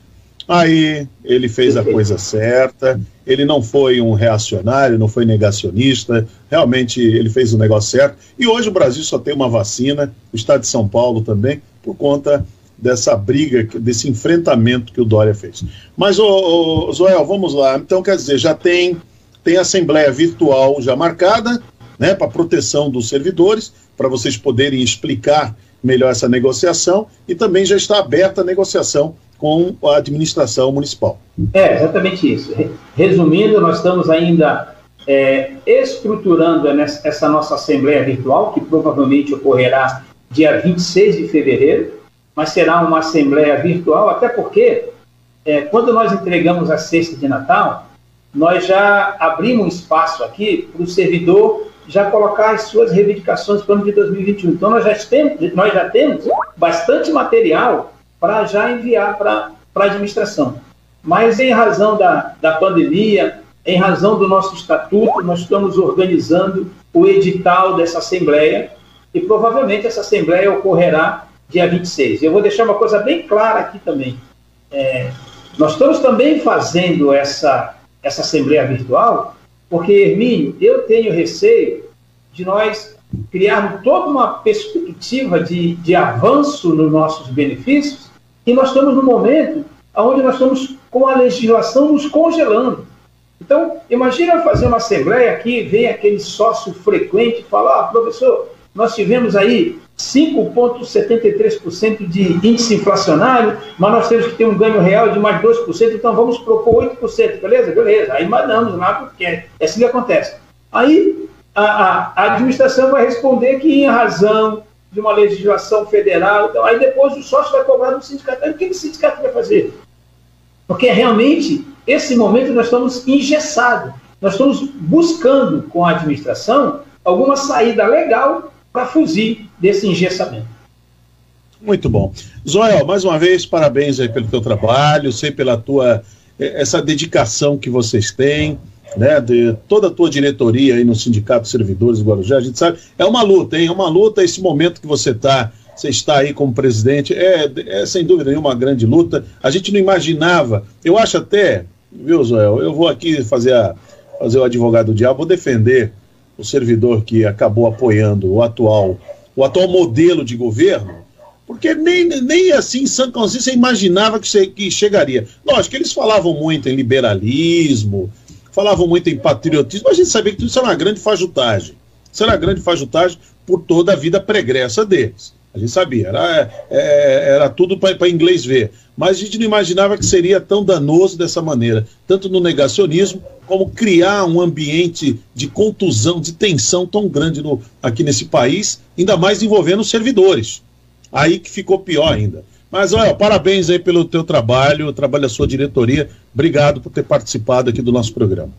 aí ele fez a coisa certa, ele não foi um reacionário, não foi negacionista, realmente ele fez o negócio certo. E hoje o Brasil só tem uma vacina, o estado de São Paulo também, por conta dessa briga, desse enfrentamento que o Dória fez. Mas, ô, ô, Zoel, vamos lá. Então, quer dizer, já tem, tem assembleia virtual já marcada, né, para proteção dos servidores, para vocês poderem explicar melhor essa negociação, e também já está aberta a negociação com a administração municipal.
É, exatamente isso. Re- Resumindo, nós estamos ainda é, estruturando essa nossa Assembleia Virtual, que provavelmente ocorrerá dia 26 de fevereiro, mas será uma Assembleia Virtual, até porque é, quando nós entregamos a cesta de Natal, nós já abrimos um espaço aqui para o servidor já colocar as suas reivindicações para o ano de 2021. Então, nós já temos, nós já temos bastante material para já enviar para a administração. Mas, em razão da, da pandemia, em razão do nosso estatuto, nós estamos organizando o edital dessa Assembleia e provavelmente essa Assembleia ocorrerá dia 26. Eu vou deixar uma coisa bem clara aqui também. É, nós estamos também fazendo essa, essa Assembleia Virtual, porque, Hermínio, eu tenho receio de nós criarmos toda uma perspectiva de, de avanço nos nossos benefícios, e nós estamos no momento onde nós estamos com a legislação nos congelando. Então, imagina fazer uma assembleia aqui, vem aquele sócio frequente e fala, ah, professor, nós tivemos aí 5,73% de índice inflacionário, mas nós temos que ter um ganho real de mais 2%, então vamos propor 8%, beleza? Beleza. Aí mandamos lá, porque é assim que acontece. Aí a, a administração vai responder que em razão de uma legislação federal, então, aí depois o sócio vai cobrar do sindicato. Aí o que o sindicato vai fazer? Porque realmente, esse momento nós estamos engessados. Nós estamos buscando com a administração alguma saída legal para fugir desse engessamento.
Muito bom. Zoel, mais uma vez, parabéns aí pelo teu trabalho, sei pela tua eh, essa dedicação que vocês têm, né, de toda a tua diretoria aí no Sindicato Servidores do Guarujá, a gente sabe, é uma luta, hein, é uma luta, esse momento que você tá, você está aí como presidente, é, é sem dúvida nenhuma uma grande luta, a gente não imaginava, eu acho até, viu, Zoel, eu vou aqui fazer, a, fazer o advogado do diabo, vou defender o servidor que acabou apoiando o atual, o atual modelo de governo, porque nem, nem assim em São Consciência imaginava que, che- que chegaria. Lógico que eles falavam muito em liberalismo, falavam muito em patriotismo, mas a gente sabia que isso era uma grande fajutagem. Isso era uma grande fajutagem por toda a vida pregressa deles. A gente sabia, era, é, era tudo para inglês ver. Mas a gente não imaginava que seria tão danoso dessa maneira, tanto no negacionismo, como criar um ambiente de contusão, de tensão tão grande no, aqui nesse país, ainda mais envolvendo os servidores. Aí que ficou pior ainda. Mas, olha, parabéns aí pelo teu trabalho, o trabalho da sua diretoria. Obrigado por ter participado aqui do nosso programa.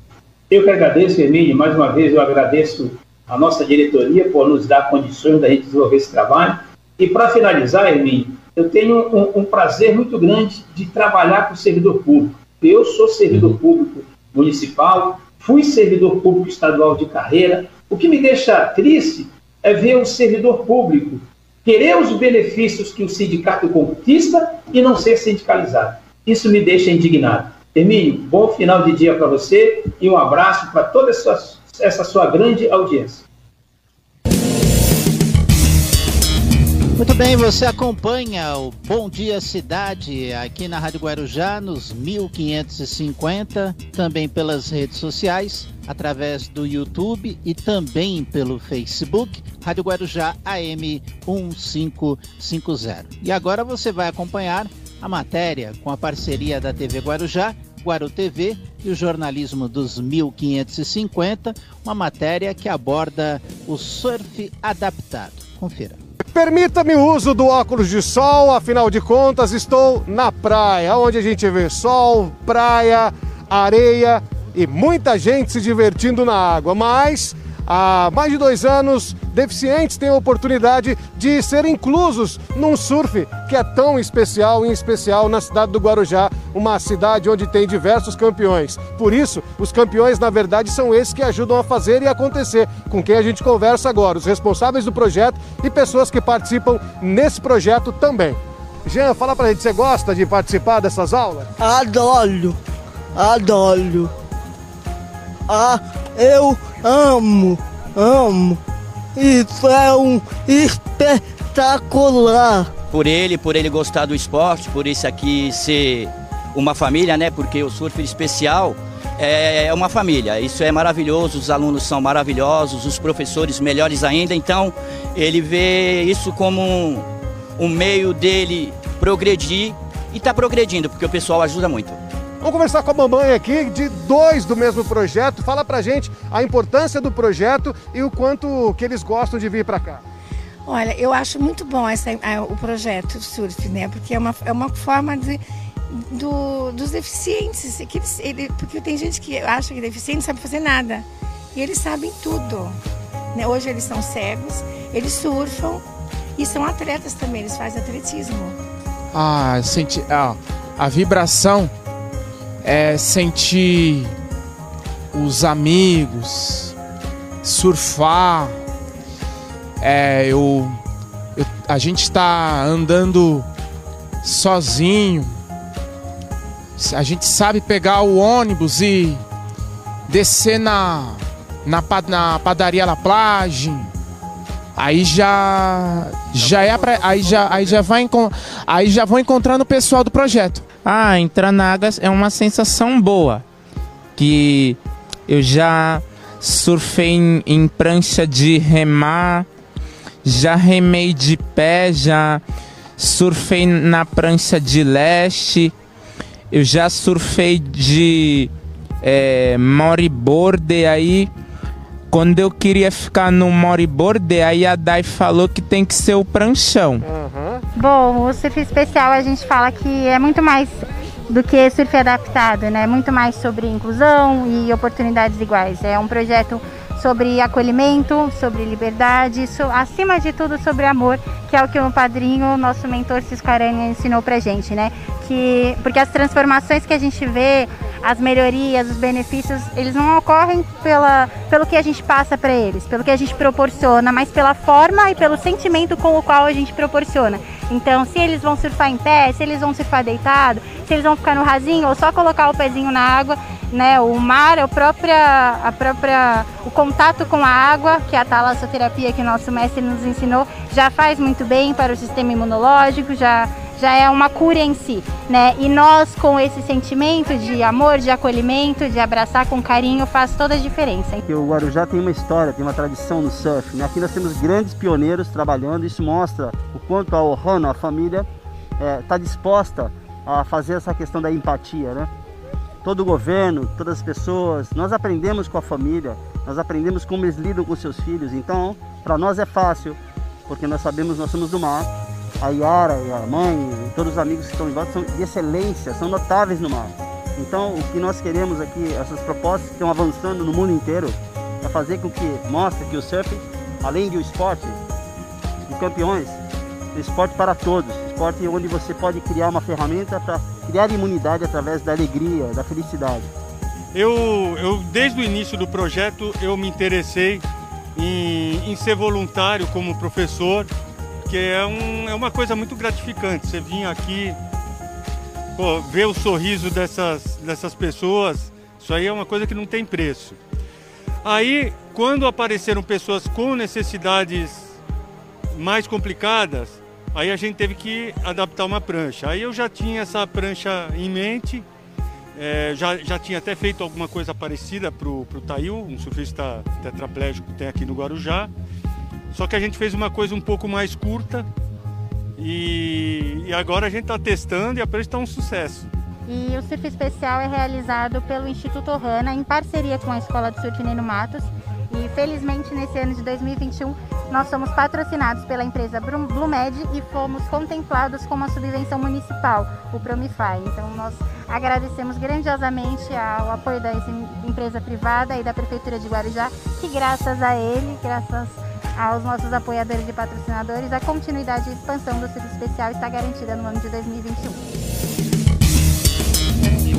Eu que agradeço, Hermínio, mais uma vez eu agradeço a nossa diretoria por nos dar condições da gente desenvolver esse trabalho. E para finalizar, Hermínio, eu tenho um, um prazer muito grande de trabalhar com o servidor público. Eu sou servidor público municipal, fui servidor público estadual de carreira. O que me deixa triste é ver o servidor público querer os benefícios que o sindicato conquista e não ser sindicalizado. Isso me deixa indignado. Hermínio, bom final de dia para você e um abraço para toda essa sua grande audiência.
Muito bem, você acompanha o Bom Dia Cidade aqui na Rádio Guarujá nos 1550, também pelas redes sociais, através do YouTube e também pelo Facebook, Rádio Guarujá AM 1550. E agora você vai acompanhar a matéria com a parceria da TV Guarujá, Guaru TV e o jornalismo dos 1550, uma matéria que aborda o surf adaptado. Confira.
Permita-me o uso do óculos de sol, afinal de contas, estou na praia, onde a gente vê sol, praia, areia e muita gente se divertindo na água. Mas há mais de dois anos, deficientes têm a oportunidade de ser inclusos num surf que é tão especial, em especial na cidade do Guarujá, uma cidade onde tem diversos campeões. Por isso, os campeões, na verdade, são esses que ajudam a fazer e acontecer, com quem a gente conversa agora, os responsáveis do projeto e pessoas que participam nesse projeto também. Jean, fala pra gente, você gosta de participar dessas aulas?
Adoro, adoro. Ah, eu amo, amo. Isso é um espetacular.
Por ele, por ele gostar do esporte, por isso aqui ser uma família, né? Porque o surf especial é uma família. Isso é maravilhoso, os alunos são maravilhosos, os professores melhores ainda. Então, ele vê isso como um, um meio dele progredir e está progredindo, porque o pessoal ajuda muito.
Vamos conversar com a mamãe aqui, de dois do mesmo projeto. Fala pra gente a importância do projeto e o quanto que eles gostam de vir para cá.
Olha, eu acho muito bom essa, o projeto Surf, né? Porque é uma, é uma forma de, do, dos deficientes. Que eles, ele, porque tem gente que acha que deficiente não sabe fazer nada. E eles sabem tudo. Né? Hoje eles são cegos, eles surfam e são atletas também, eles fazem atletismo.
Ah, senti, ah, a vibração é sentir os amigos, surfar. É, eu, eu a gente está andando sozinho. A gente sabe pegar o ônibus e descer na, na, na padaria La Plage. Aí já já é pra, aí já aí já vai aí já vou encontrando o pessoal do projeto.
Ah, entrar na água é uma sensação boa. Que eu já surfei em, em prancha de remar, já remei de pé, já surfei na prancha de leste, eu já surfei de é, moriborde aí. Quando eu queria ficar no moriborde, aí a Dai falou que tem que ser o pranchão.
Uhum. Bom, o surf especial a gente fala que é muito mais do que surf adaptado, né? Muito mais sobre inclusão e oportunidades iguais. É um projeto sobre acolhimento, sobre liberdade, so, acima de tudo sobre amor, que é o que o padrinho, nosso mentor Cisco Aranha ensinou pra gente, né? Que, porque as transformações que a gente vê, as melhorias, os benefícios, eles não ocorrem pela, pelo que a gente passa para eles, pelo que a gente proporciona, mas pela forma e pelo sentimento com o qual a gente proporciona. Então, se eles vão surfar em pé, se eles vão surfar deitado, se eles vão ficar no rasinho ou só colocar o pezinho na água, né? O mar, a própria, a própria, o contato com a água, que é a talassoterapia que o nosso mestre nos ensinou, já faz muito bem para o sistema imunológico, já já é uma cura em si, né? E nós com esse sentimento de amor, de acolhimento, de abraçar com carinho, faz toda a diferença.
O Guarujá tem uma história, tem uma tradição no surf, né? Aqui nós temos grandes pioneiros trabalhando, isso mostra o quanto a Ohana, a família, está é, disposta a fazer essa questão da empatia, né? Todo o governo, todas as pessoas, nós aprendemos com a família, nós aprendemos como eles lidam com seus filhos, então para nós é fácil, porque nós sabemos nós somos do mar, a Yara e a mãe, e todos os amigos que estão em volta são de excelência, são notáveis no mar. Então, o que nós queremos aqui, essas propostas que estão avançando no mundo inteiro, é fazer com que mostre que o surf, além de um esporte de campeões, é um esporte para todos, esporte onde você pode criar uma ferramenta para criar imunidade através da alegria, da felicidade.
Eu, eu desde o início do projeto eu me interessei em, em ser voluntário como professor, que é, um, é uma coisa muito gratificante. Você vir aqui, pô, ver o sorriso dessas, dessas pessoas, isso aí é uma coisa que não tem preço. Aí, quando apareceram pessoas com necessidades mais complicadas, aí a gente teve que adaptar uma prancha. Aí eu já tinha essa prancha em mente é, já, já tinha até feito alguma coisa parecida para o Tail, um surfista tetraplégico que tem aqui no Guarujá. Só que a gente fez uma coisa um pouco mais curta e, e agora a gente está testando e a prancha está um sucesso.
E o surf especial é realizado pelo Instituto Ohana em parceria com a Escola de Surf Neno Matos. E felizmente nesse ano de 2021 nós somos patrocinados pela empresa Blumed e fomos contemplados com uma subvenção municipal, o Promify. Então nós agradecemos grandiosamente ao apoio da empresa privada e da Prefeitura de Guarujá, que graças a ele, graças aos nossos apoiadores e patrocinadores, a continuidade e expansão do Surf Especial está garantida no ano de 2021.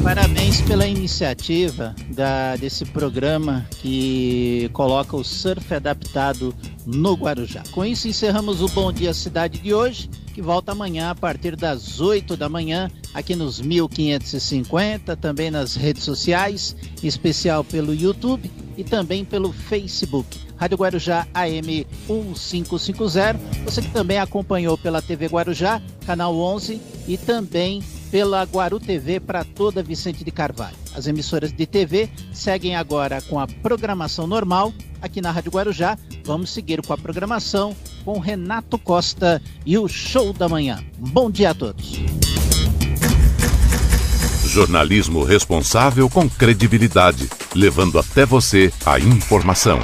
Parabéns pela iniciativa da, desse programa que coloca o surf adaptado no Guarujá. Com isso, encerramos o Bom Dia Cidade de hoje, que volta amanhã a partir das 8 da manhã, aqui nos 1550, também nas redes sociais, em especial pelo YouTube e também pelo Facebook. Rádio Guarujá AM 1550. Você que também acompanhou pela TV Guarujá, canal 11 e também pela Guaru TV para toda Vicente de Carvalho. As emissoras de TV seguem agora com a programação normal aqui na Rádio Guarujá. Vamos seguir com a programação com Renato Costa e o Show da Manhã. Bom dia a todos.
Jornalismo responsável com credibilidade, levando até você a informação.